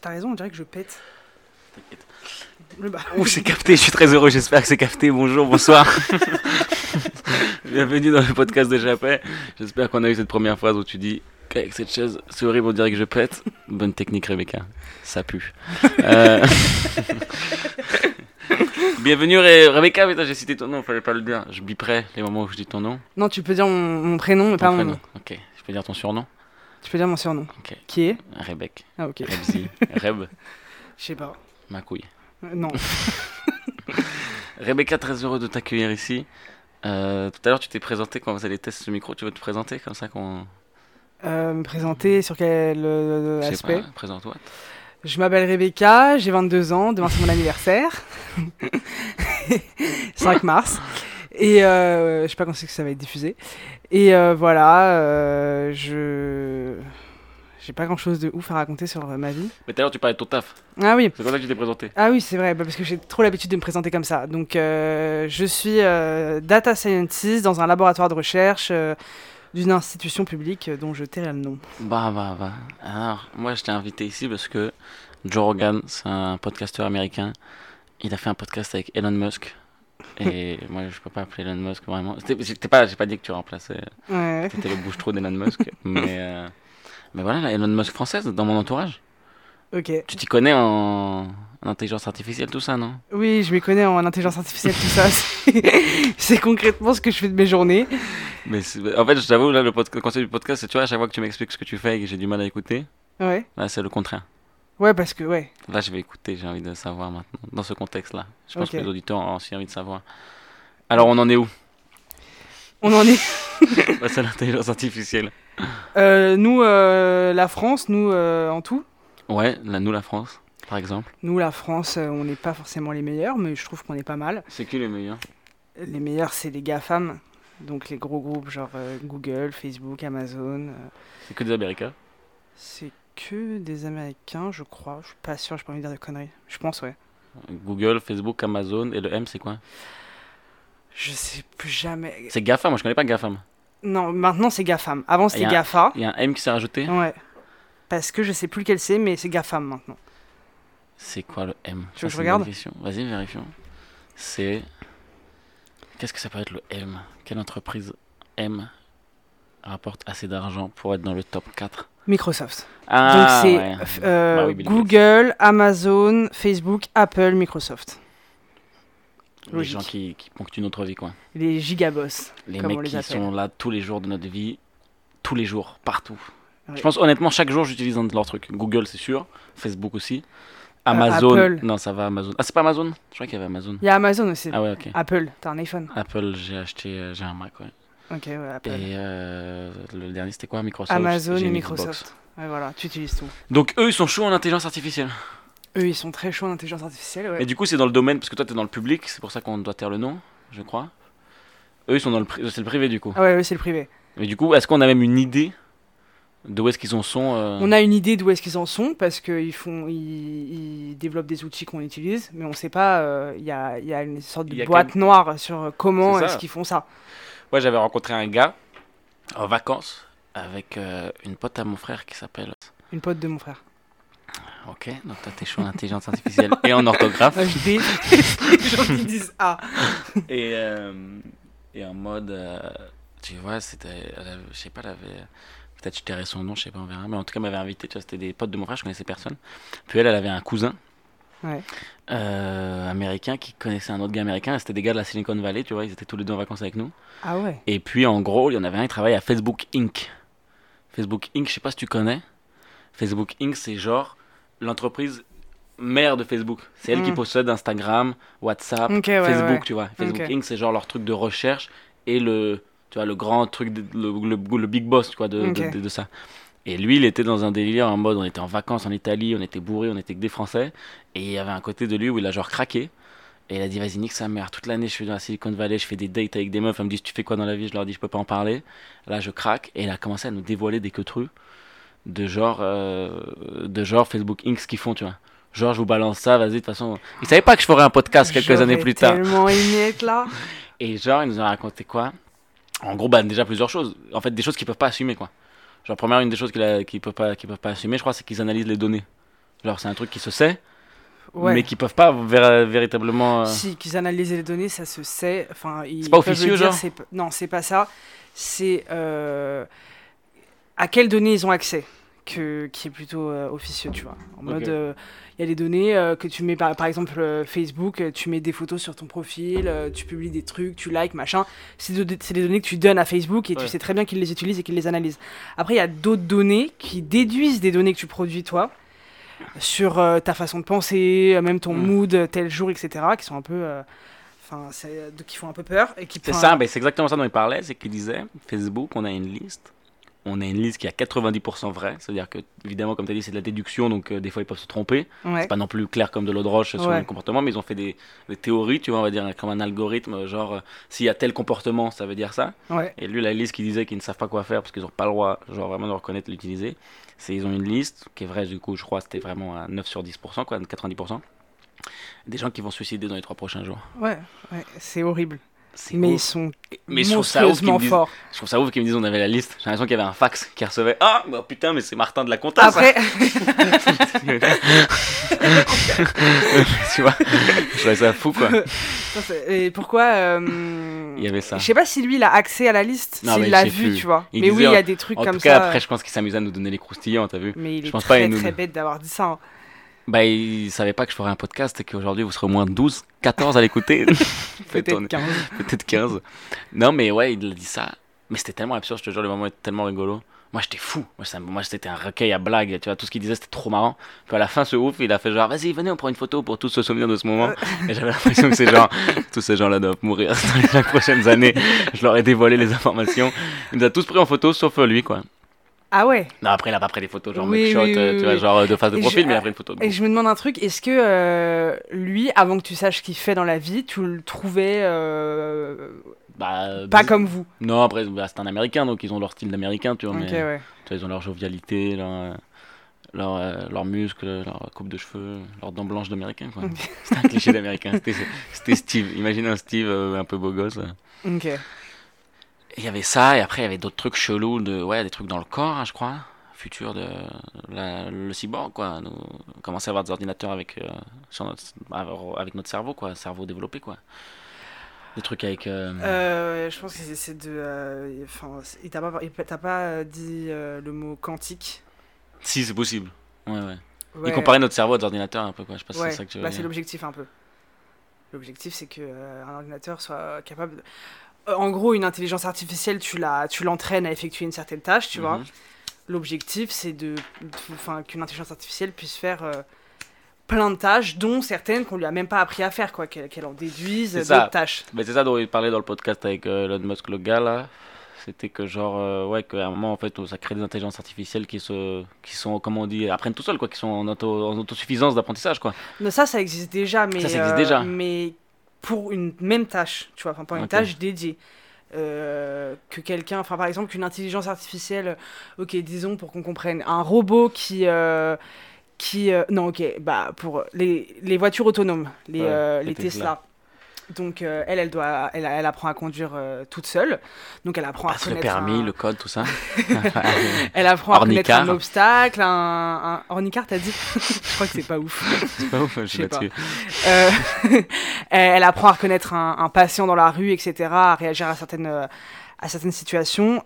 T'as raison, on dirait que je pète. T'inquiète. Oh, c'est capté, je suis très heureux, j'espère que c'est capté. Bonjour, bonsoir. Bienvenue dans le podcast de Japet. J'espère qu'on a eu cette première phrase où tu dis qu'avec cette chaise, c'est horrible, on dirait que je pète. Bonne technique, Rebecca. Ça pue. Euh, Bienvenue, Rebecca. Mais j'ai cité ton nom, fallait pas le dire. Je biperai les moments où je dis ton nom. Non, tu peux dire mon, mon prénom, mais Ton pas mon prénom. nom. Ok, je peux dire ton surnom. Tu peux dire mon surnom. Qui est Rebecca. Ah, ok. Rebzi. Reb. Je sais pas. Ma couille. Euh, Non. Rebecca, très heureux de t'accueillir ici. Euh, tout à l'heure, tu t'es présenté quand on faisait les tests ce micro. Tu veux te présenter comme ça qu'on. Euh, me présenter sur quel aspect Présente-toi. Je m'appelle Rebecca, j'ai 22 ans, demain c'est mon anniversaire. 5 mars. Et euh, je sais pas quand c'est que ça va être diffusé. Et euh, voilà, euh, je. J'ai pas grand chose de ouf à raconter sur ma vie. Mais tout à l'heure, tu parlais de ton taf. Ah oui, C'est comme ça que tu t'es présenté. ah oui, c'est vrai, bah, parce que j'ai trop l'habitude de me présenter comme ça. Donc, euh, je suis data scientist dans un laboratoire de recherche d'une institution publique dont je tairai le nom. Bah, bah, bah. Alors, moi, je t'ai invité ici parce que Joe Rogan, c'est un podcasteur américain. Il a fait un podcast avec Elon Musk. Et moi, je peux pas appeler Elon Musk vraiment. J'étais pas, j'ai pas dit que tu remplaçais. Ouais. C'était le bouche-trou d'Elon Musk. mais, euh, mais voilà, la Elon Musk française dans mon entourage. Ok. Tu t'y connais en... en intelligence artificielle, tout ça, non? Oui, je m'y connais en intelligence artificielle, tout ça. C'est- concrètement ce que je fais de mes journées. Mais en fait, je t'avoue, là, le, le concept du podcast, c'est tu vois, à chaque fois que tu m'expliques ce que tu fais et que j'ai du mal à écouter, Ouais. là, c'est le contraire. Ouais, parce que, ouais. Là, je vais écouter, j'ai envie de savoir maintenant, dans ce contexte-là. Je pense que les auditeurs ont aussi envie de savoir. Alors, on en est où? On en est. Bah, C'est l'intelligence artificielle. Euh, nous, euh, la France, nous, euh, en tout. Ouais, là, nous, la France, par exemple. Nous, la France, on n'est pas forcément les meilleurs, mais je trouve qu'on est pas mal. C'est qui les meilleurs? Les meilleurs, c'est les GAFAM. Donc les gros groupes genre Google, Facebook, Amazon. C'est que des Américains? c'est que des Américains, je crois. Je suis pas sûr, j'ai pas envie de dire de conneries. Je pense, ouais. Google, Facebook, Amazon, et le M, c'est quoi? Je sais plus jamais. C'est GAFA, moi je connais pas GAFAM. Non, maintenant c'est GAFAM. Avant c'était GAFA. Il y a un M qui s'est rajouté. Ouais. Parce que je sais plus lequel c'est, mais c'est GAFAM maintenant. C'est quoi le M? Tu veux que je regarde. Vas-y, vérifions. C'est. Qu'est-ce que ça peut être le M? Quelle entreprise M rapporte assez d'argent pour être dans le top 4 Microsoft. Ah, Donc c'est ouais. euh, Bah oui, Gates. Google, Amazon, Facebook, Apple, Microsoft. Les gens qui, qui ponctuent notre vie, quoi. Les gigaboss. Les Comme on mecs les qui appelle. sont là tous les jours de notre vie, tous les jours, partout. Ouais. Je pense honnêtement, chaque jour, j'utilise un de leurs trucs. Google, c'est sûr. Facebook aussi. Amazon. Apple. Non, ça va, Amazon. Ah, c'est pas Amazon? Je crois qu'il y avait Amazon. Il y a Amazon aussi. Ah ouais, ok. Apple, t'as un iPhone. Apple, j'ai acheté, euh, j'ai un Mac, ouais. Ok, ouais, Apple. Et euh, le dernier, c'était quoi? Microsoft Amazon et Microsoft. Ouais, voilà, tu utilises tout. Donc eux, ils sont chauds en intelligence artificielle. Eux, ils sont très chauds en intelligence artificielle, ouais. Et du coup, c'est dans le domaine, parce que toi, t'es dans le public, c'est pour ça qu'on doit taire le nom, je crois. Eux, ils sont dans le, pri- c'est le privé, du coup. Ah ouais, ouais, c'est le privé. Mais du coup, est-ce qu'on a même une idée de où est-ce qu'ils en sont euh, On a une idée d'où est-ce qu'ils en sont parce qu'ils font, ils, ils développent des outils qu'on utilise, mais on sait pas. euh, Il y, a, il y a une sorte de boîte noire sur comment est-ce qu'ils font ça. Moi, j'avais rencontré un gars en vacances avec euh, une pote à mon frère qui s'appelle. Une pote de mon frère. Ok, donc toi, t'es chaud en intelligence artificielle et en orthographe. Je déteste les gens qui disent ah. Et, euh, et en mode, euh, tu vois, c'était, je sais pas, elle avait, peut-être je tairais son nom, je sais pas, on verra, mais en tout cas, elle m'avait invité, tu vois, c'était des potes de mon frère, je connaissais personne. Puis elle, elle avait un cousin Ouais. euh, américain qui connaissait un autre gars américain, c'était des gars de la Silicon Valley, tu vois, ils étaient tous les deux en vacances avec nous. Ah ouais. Et puis, en gros, il y en avait un qui travaillait à Facebook Inc. Facebook Inc., je sais pas si tu connais. Facebook Inc., c'est genre l'entreprise mère de Facebook. C'est elle qui Mm. possède Instagram, WhatsApp, ouais, Facebook, ouais. tu vois. Facebook Ok. Inc., c'est genre leur truc de recherche et le, tu vois, le grand truc, de- le, le- le big boss, tu vois, de, de- Ok. de- de ça. Et lui, il était dans un délire en mode, on était en vacances en Italie, on était bourré, on était que des Français. Et il y avait un côté de lui où il a genre craqué. Et il a dit, vas-y, nique sa mère. Toute l'année, je suis dans la Silicon Valley, je fais des dates avec des meufs. Elles me disent, tu fais quoi dans la vie? Je leur dis, je peux pas en parler. Là, je craque. Et il a commencé à nous dévoiler des queutrus de genre, euh, de genre Facebook Inc. ce qu'ils font, tu vois. Genre, je vous balance ça, vas-y, de toute façon. Il savait pas que je ferais un podcast quelques années plus tard. tellement être là. Et genre, ils nous ont raconté quoi? En gros, bah, déjà plusieurs choses. En fait, des choses qu'ils peuvent pas assumer, quoi. Genre, première, une des choses qu'ils qu'ils peuvent, pas- qu'ils peuvent pas assumer, je crois, c'est qu'ils analysent les données. Genre, c'est un truc qui se sait, Ouais. mais qui peuvent pas vér- véritablement. euh, Si, qu'ils analysent les données, ça se sait. Enfin, C'est pas officieux, dire, genre Non, c'est pas ça. C'est euh, à quelles données ils ont accès que, qui est plutôt euh, officieux, tu vois. En mode, euh, il y a des données euh, que tu mets, par, par exemple, Facebook, tu mets des photos sur ton profil, tu publies des trucs, tu likes, machin. C'est de- c'est des données que tu donnes à Facebook et Ouais. tu sais très bien qu'ils les utilisent et qu'ils les analysent. Après, il y a d'autres données qui déduisent des données que tu produis, toi, sur ta façon de penser, même ton Mm. mood, tel jour, etc., qui sont un peu. Enfin, qui font un peu peur et qui C'est ça, ben, c'est exactement ça dont il parlait, c'est qu'il disait, Facebook, on a une liste, on a une liste qui est à 90% vraie, c'est-à-dire que, évidemment, comme tu as dit, c'est de la déduction, donc euh, des fois ils peuvent se tromper, Ouais. c'est pas non plus clair comme de l'eau de roche sur Ouais. le comportement, mais ils ont fait des, des théories, tu vois, on va dire, comme un algorithme, genre, euh, s'il y a tel comportement, ça veut dire ça, Ouais. et lui, la liste qui disait qu'ils ne savent pas quoi faire parce qu'ils n'ont pas le droit, genre, vraiment de reconnaître l'utiliser, c'est ils ont une liste, qui est vraie, du coup, je crois, c'était vraiment à 9 sur 10%, quoi, 90%, des gens qui vont se suicider dans les trois prochains jours. Ouais, ouais, c'est horrible. Mais ouf. ils sont Mais je monstrueusement disent- forts. Je trouve ça ouf qu'ils me disent on avait la liste. J'ai l'impression qu'il y avait un fax qui recevait. Ah, bah putain, mais c'est Martin de la compta. Après, tu vois, je trouvais ça fou quoi. Et pourquoi euh, Il y avait ça. Je sais pas si lui il a accès à la liste, s'il l'a vu, plus. tu vois. Il mais oui, il y a des trucs En comme tout cas, ça. après, je pense qu'il s'amusait à nous donner les croustillants, t'as vu Mais il je est pense pas, très nous- très bête d'avoir dit ça. hein. Bah, il savait pas que je ferais un podcast et qu'aujourd'hui vous serez au moins 12, 14 à l'écouter. Peut-être tourner. 15. Peut-être 15. Non, mais ouais, il a dit ça. Mais c'était tellement absurde, je te jure, le moment était tellement rigolo. Moi, j'étais fou. Moi, ça- moi, c'était un recueil à blagues. Tu vois, tout ce qu'il disait, c'était trop marrant. Puis à la fin, ce ouf, il a fait genre, vas-y, venez, on prend une photo pour tous se souvenir de ce moment. Et j'avais l'impression que c'est genre, tous ces gens-là doivent mourir dans les prochaines années. Je leur ai dévoilé les informations. Il nous a tous pris en photo, sauf lui, quoi. Ah ouais. Non, après, il a pas pris des photos, genre Oui, mugshot, oui, euh, oui, tu vois, genre de face de profil, je- mais il a pris une photo. de Et je me demande un truc, est-ce que euh, lui, avant que tu saches ce qu'il fait dans la vie, tu le trouvais euh, Bah, pas comme vous? Non, après, bah, c'est un américain, donc ils ont leur style d'américain, tu vois. Ok, mais... ouais. Tu vois, ils ont leur jovialité, leur, leur, euh, leurs muscles, leur coupe de cheveux, leurs dents blanches d'américain. quoi. Ok. C'était un cliché d'américain. C'était, Steve. Imagine un Steve un peu beau gosse. Ok. Il y avait ça, et après il y avait d'autres trucs chelous, de, ouais, des trucs dans le corps, hein, je crois. Futur de la- le cyborg, quoi. Nous, commencer à avoir des ordinateurs avec, euh, sur notre, avec notre cerveau, quoi. Cerveau développé, quoi. Des trucs avec. euh, Euh, je pense que c'est- de. Enfin, il t'a pas, il t'a pas dit le mot quantique? Si, c'est possible. Ouais, ouais. Ouais. Il comparait notre cerveau à des ordinateurs un peu, quoi. Je sais pas si Ouais, c'est ça que tu veux bah, c'est l'objectif un peu. L'objectif, c'est que euh, un ordinateur soit capable. de- En gros, une intelligence artificielle, tu la, tu l'entraînes à effectuer une certaine tâche, tu vois. Mhm. L'objectif, c'est de, enfin, qu'une intelligence artificielle puisse faire euh, plein de tâches, dont certaines qu'on lui a même pas appris à faire, quoi, qu'elle qu'elle en déduise d'autres tâches. Mais c'est ça dont il parlait dans le podcast avec euh, Elon Musk, le gars là. C'était que genre, euh, ouais, qu'à un moment, en fait, ça crée des intelligences artificielles qui, se, qui sont, comment on dit, apprennent tout seuls, quoi, qui sont en, auto, en autosuffisance d'apprentissage, quoi. Mais ça, ça existe déjà, mais Ça, ça existe euh, déjà. mais pour une même tâche, tu vois, enfin pas une tâche dédiée. Euh, que quelqu'un, enfin par exemple qu'une intelligence artificielle, ok, disons pour qu'on comprenne, un robot qui, euh, qui, euh, non, ok, bah pour les, les voitures autonomes, les, Ouais, les les Tesla. Tesla. Donc euh, elle, elle doit, elle, elle apprend à conduire euh, toute seule. Donc elle apprend à Passe le connaître permis, un- le code, tout ça. elle apprend à connaître un obstacle, un, un... T'as dit Je crois que c'est pas ouf. c'est pas ouf, je suis sais pas. là-dessus. Euh, elle apprend à reconnaître un, un patient dans la rue, etc., à réagir à certaines, euh, à certaines situations.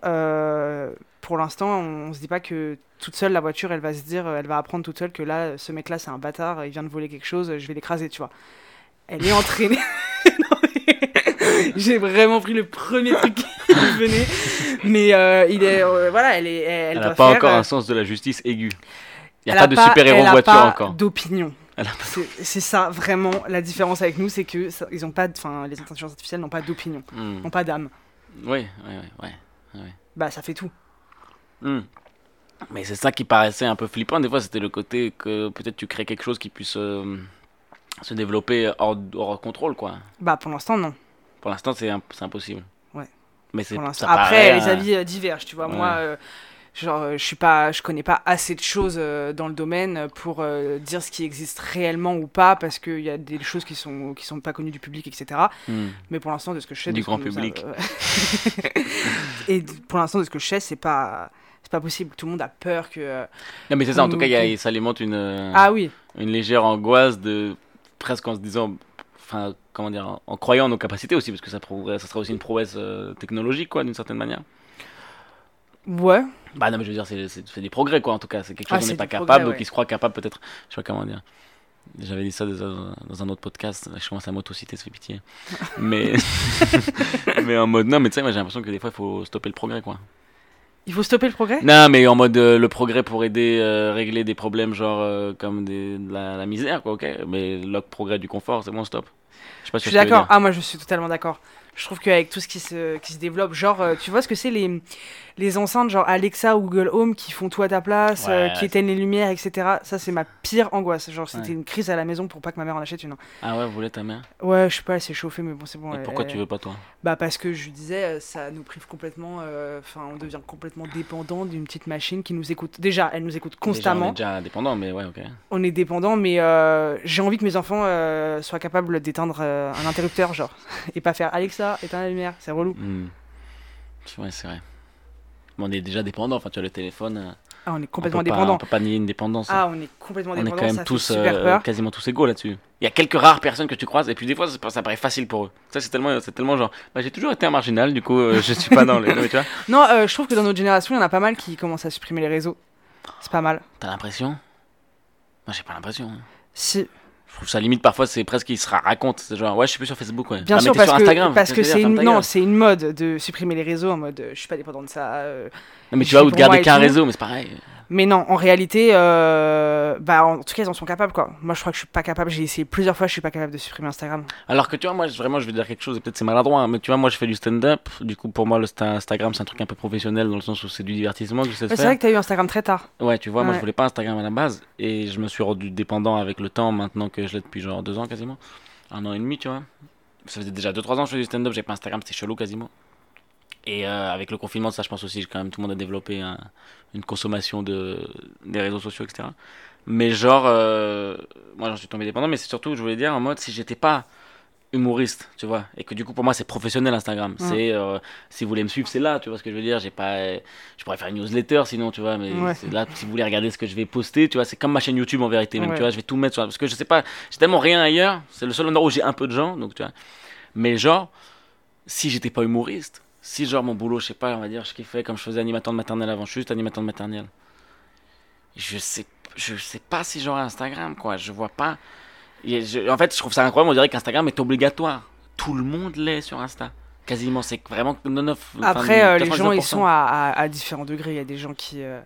Pour l'instant, on, on se dit pas que toute seule, la voiture, elle va se dire, elle va apprendre toute seule que là, ce mec-là, c'est un bâtard, il vient de voler quelque chose, je vais l'écraser, tu vois. Elle est entraînée. J'ai vraiment pris le premier truc qui venait. Mais euh, il est, euh, voilà, elle est, elle, Elle doit pas faire, encore euh, un sens de la justice aigu. Il n'y a pas de super-héros a voiture pas encore. d'opinion. A C'est c'est ça vraiment la différence avec nous, c'est que ça- ils ont pas, enfin les intelligences artificielles n'ont pas d'opinion, Hmm. n'ont pas d'âme. Oui, oui, oui, ouais. Bah ça fait tout. Hmm. Mais c'est ça qui paraissait un peu flippant. Des fois, c'était le côté que peut-être tu crées quelque chose qui puisse se développer hors, hors contrôle, quoi. Bah pour l'instant non. Pour l'instant, c'est imp- impossible. Ouais. Mais c'est Après paraît, les euh, avis euh, divergent, tu vois. ouais. Moi, euh, genre euh, je suis pas, je connais pas assez de choses euh, dans le domaine pour dire ce qui existe réellement ou pas, parce qu'il y a des choses qui sont qui sont pas connues du public, etc. hmm. Mais pour l'instant de ce que je sais, Du grand a- public. Et pour l'instant de ce que je sais, c'est pas C'est pas possible. Tout le monde a peur que. Non, mais c'est ça, en tout cas, y a- ça alimente une, Ah oui. une légère angoisse de presque en se disant. Enfin, comment dire, en, en croyant en nos capacités aussi, parce que ça, ça serait aussi une prouesse euh, technologique, quoi, d'une certaine manière. Ouais. Bah non, mais je veux dire, c'est- des progrès, quoi, en tout cas. C'est quelque Ah, chose qu'on c'est n'est pas capable, ouais. qui se croit capable, peut-être. Je sais pas comment dire. J'avais dit ça dans, dans un autre podcast, je commence à m'autociter, ça fait pitié. Mais, mais en mode, non, mais tu sais, moi j'ai l'impression que des fois il faut stopper le progrès, quoi. Il faut stopper le progrès? Non, mais en mode euh, le progrès pour aider euh, régler des problèmes genre euh, comme des, de la, la misère, quoi, ok. Mais le progrès du confort, c'est bon, stop. Je sais pas Je suis d'accord. Ah, moi, je suis totalement d'accord. Je trouve qu'avec tout ce qui se, qui se développe, genre, euh, tu vois ce que c'est les, les enceintes, genre Alexa ou Google Home, qui font tout à ta place, euh, qui éteignent les lumières, etc. Ça, c'est ma pire angoisse. Genre, c'était Ouais. une crise à la maison pour pas que ma mère en achète une. Ah ouais, vous voulez ta mère? Ouais, je sais pas, elle s'est chauffée, mais bon, c'est bon. Et elle- pourquoi elle- tu veux pas toi? Bah, parce que je disais, euh, ça nous prive complètement. euh, Enfin, on devient complètement dépendant d'une petite machine qui nous écoute. Déjà, elle nous écoute Déjà, on constamment. est déjà indépendant, mais ouais, ok. on est dépendant, mais euh, j'ai envie que mes enfants soient capables d'éteindre un interrupteur, genre, et pas faire Alexa, éteins la lumière, c'est relou. Hmm. Ouais, c'est vrai. Mais on est déjà dépendant, enfin tu as le téléphone. euh, Ah, on est on complètement pas- dépendant. on peut pas nier une dépendance. Ah, on est complètement on est dépendant, quand même ça tous euh, quasiment tous égaux là-dessus. Il y a quelques rares personnes que tu croises et puis des fois ça, ça paraît facile pour eux. Ça c'est tellement, c'est tellement genre, bah, j'ai toujours été un marginal, du coup euh, je suis pas dans les. Tu vois, Non, euh, je trouve que dans notre génération, il y en a pas mal qui commencent à supprimer les réseaux. C'est pas mal. t'as l'impression? Moi j'ai pas l'impression. hein. Si, Je trouve ça limite parfois c'est presque il se raconte. C'est genre ouais je suis plus sur Facebook ouais. bien Ah, sûr, parce sur que Instagram. parce que veux dire, c'est une non, c'est une mode de supprimer les réseaux en mode euh, je suis pas dépendant de ça. euh. Non mais tu vois ou de garder qu'un réseau mais c'est pareil. Mais non, en réalité, euh, bah en tout cas ils en sont capables quoi. Moi je crois que je suis pas capable. J'ai essayé plusieurs fois, je suis pas capable de supprimer Instagram. Alors que tu vois, moi, vraiment, je vais dire quelque chose, et peut-être c'est maladroit, hein, mais tu vois, moi, je fais du stand-up. Du coup, pour moi, le sta- Instagram, c'est un truc un peu professionnel dans le sens où c'est du divertissement que je sais c'est vrai que t'as eu Instagram très tard. Ouais, tu vois, moi, je voulais pas Instagram à la base, et je me suis rendu dépendant avec le temps, maintenant que je l'ai depuis genre deux ans quasiment. Un an et demi, tu vois. Ça faisait déjà 2-3 ans que je faisais du stand-up, j'ai pas Instagram, c'était chelou quasiment. Et euh, avec le confinement, ça, je pense aussi, quand même, tout le monde a développé un- une consommation de, des réseaux sociaux, etc. Mais genre, euh, moi, j'en suis tombé dépendant, mais c'est surtout, je voulais dire, en mode, si j'étais pas humoriste, tu vois, et que du coup, pour moi, c'est professionnel Instagram. C'est, euh, si vous voulez me suivre, c'est là, tu vois ce que je veux dire. J'ai pas, je pourrais faire une newsletter sinon, tu vois, mais Ouais. c'est là, si vous voulez regarder ce que je vais poster, tu vois, c'est comme ma chaîne YouTube en vérité, même, Ouais. tu vois, je vais tout mettre sur, parce que je sais pas, j'ai tellement rien ailleurs, c'est le seul endroit où j'ai un peu de gens, donc tu vois. Mais genre, si j'étais pas humoriste, si genre mon boulot, je sais pas, on va dire, je kiffais comme je faisais animateur de maternelle avant, je suis juste animateur de maternelle. Je sais, je sais pas si j'aurais Instagram, quoi, je vois pas. Et je- en fait, je trouve ça incroyable, on dirait qu'Instagram est obligatoire. Tout le monde l'est sur Insta. Quasiment, c'est vraiment non, non, enfin, Après, euh, les gens, ils 99%. sont à, à- à différents degrés. Il y a des gens qui, euh,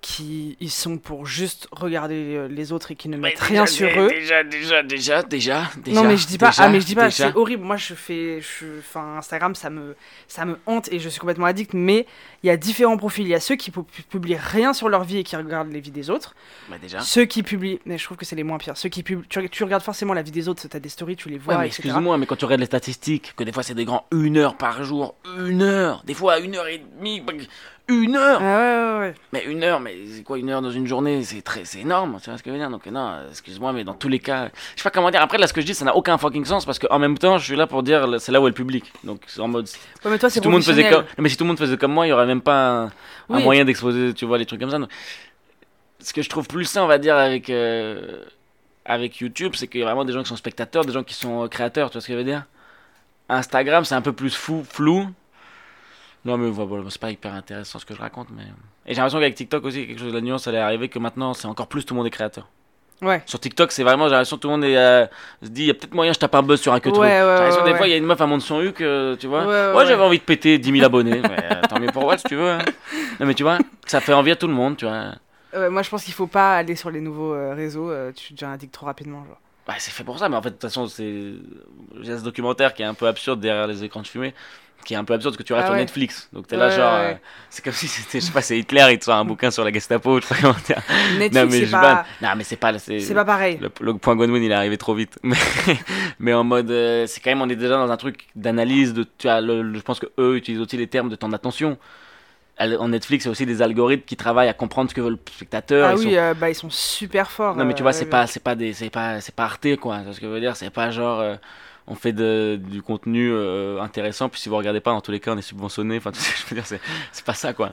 qui ils sont pour juste regarder euh, les autres et qui ne Mais mettent rien sur eux. Déjà, déjà, déjà, déjà, déjà. non mais je dis pas, déjà, ah mais je dis pas, c'est horrible. Moi je fais, je, enfin Instagram ça me, ça me hante et je suis complètement addict. Mais il y a différents profils. Il y a ceux qui pu- publient rien sur leur vie et qui regardent les vies des autres. Bah, déjà. Ceux qui publient, mais je trouve que c'est les moins pires. Ceux qui publient, tu, tu regardes forcément la vie des autres. T'as des stories, tu les vois, Ouais, mais excuse-moi, mais quand tu regardes les statistiques, que des fois c'est des grands une heure par jour, une heure, des fois une heure et demie, une heure. Ah ouais, ouais, ouais. Mais une heure, mais c'est quoi une heure dans une journée C'est très, c'est énorme, tu vois ce que je veux dire Donc non, excuse-moi, mais dans tous les cas, je sais pas comment dire. Après là, ce que je dis, ça n'a aucun fucking sens parce qu'en même temps, je suis là pour dire, c'est là où est le public. Donc c'est en mode, si Ouais, mais toi c'est tout le monde faisait comme, mais si tout le monde faisait comme moi, il y aurait même pas un, moyen d'exposer, tu vois, les trucs comme ça. Donc, Ce que je trouve plus sain, on va dire, avec euh, avec YouTube, c'est qu'il y a vraiment des gens qui sont spectateurs, des gens qui sont euh, créateurs, tu vois ce que je veux dire Instagram, c'est un peu plus fou, flou. Non, mais voilà, c'est pas hyper intéressant ce que je raconte, mais. Et j'ai l'impression qu'avec TikTok aussi, quelque chose de la nuance, elle est arrivée que maintenant, c'est encore plus tout le monde est créateur. Ouais. Sur TikTok, c'est vraiment, j'ai l'impression que tout le monde est, euh, se dit, il y a peut-être moyen, je tape un buzz sur un que Ouais, truc. ouais, J'ai l'impression ouais, des fois, ouais. il y a une meuf à monte son huc, euh, tu vois. Ouais, ouais, Moi, ouais. j'avais envie de péter 10 000 abonnés. mais, euh, tant mieux pour moi, si tu veux. hein. Non, mais tu vois, ça fait envie à tout le monde, tu vois. Moi je pense qu'il faut pas aller sur les nouveaux euh, réseaux. tu deviens addict trop rapidement. Genre. Bah, c'est fait pour ça, mais en fait, de toute façon, c'est. A ce documentaire qui est un peu absurde derrière les écrans de fumée, qui est un peu absurde parce que tu restes Ah sur. Netflix. Donc t'es là, Ouais, genre. ouais, euh, c'est comme si c'était, je sais pas, c'est Hitler, il te sort un bouquin sur la Gestapo, je sais pas comment dire. Netflix non, mais c'est je pas. Non, mais c'est pas. C'est, c'est pas pareil. Le, le point Godwin, il est arrivé trop vite. Mais, mais en mode. euh, c'est quand même, on est déjà dans un truc d'analyse. De, tu as le- le- je pense que eux utilisent aussi les termes de temps d'attention. En Netflix, a aussi des algorithmes qui travaillent à comprendre ce que veut le spectateur. Ah Ils oui, sont- euh, bah ils sont super forts. Non mais tu vois, euh, c'est pas, c'est pas des, c'est pas, c'est pas Arte quoi. C'est ce que je veux dire? C'est pas genre, euh, on fait de- du contenu euh, intéressant puis si vous regardez pas, dans tous les cas, on est subventionné. Enfin, tu sais, je veux dire, c'est, pas ça quoi.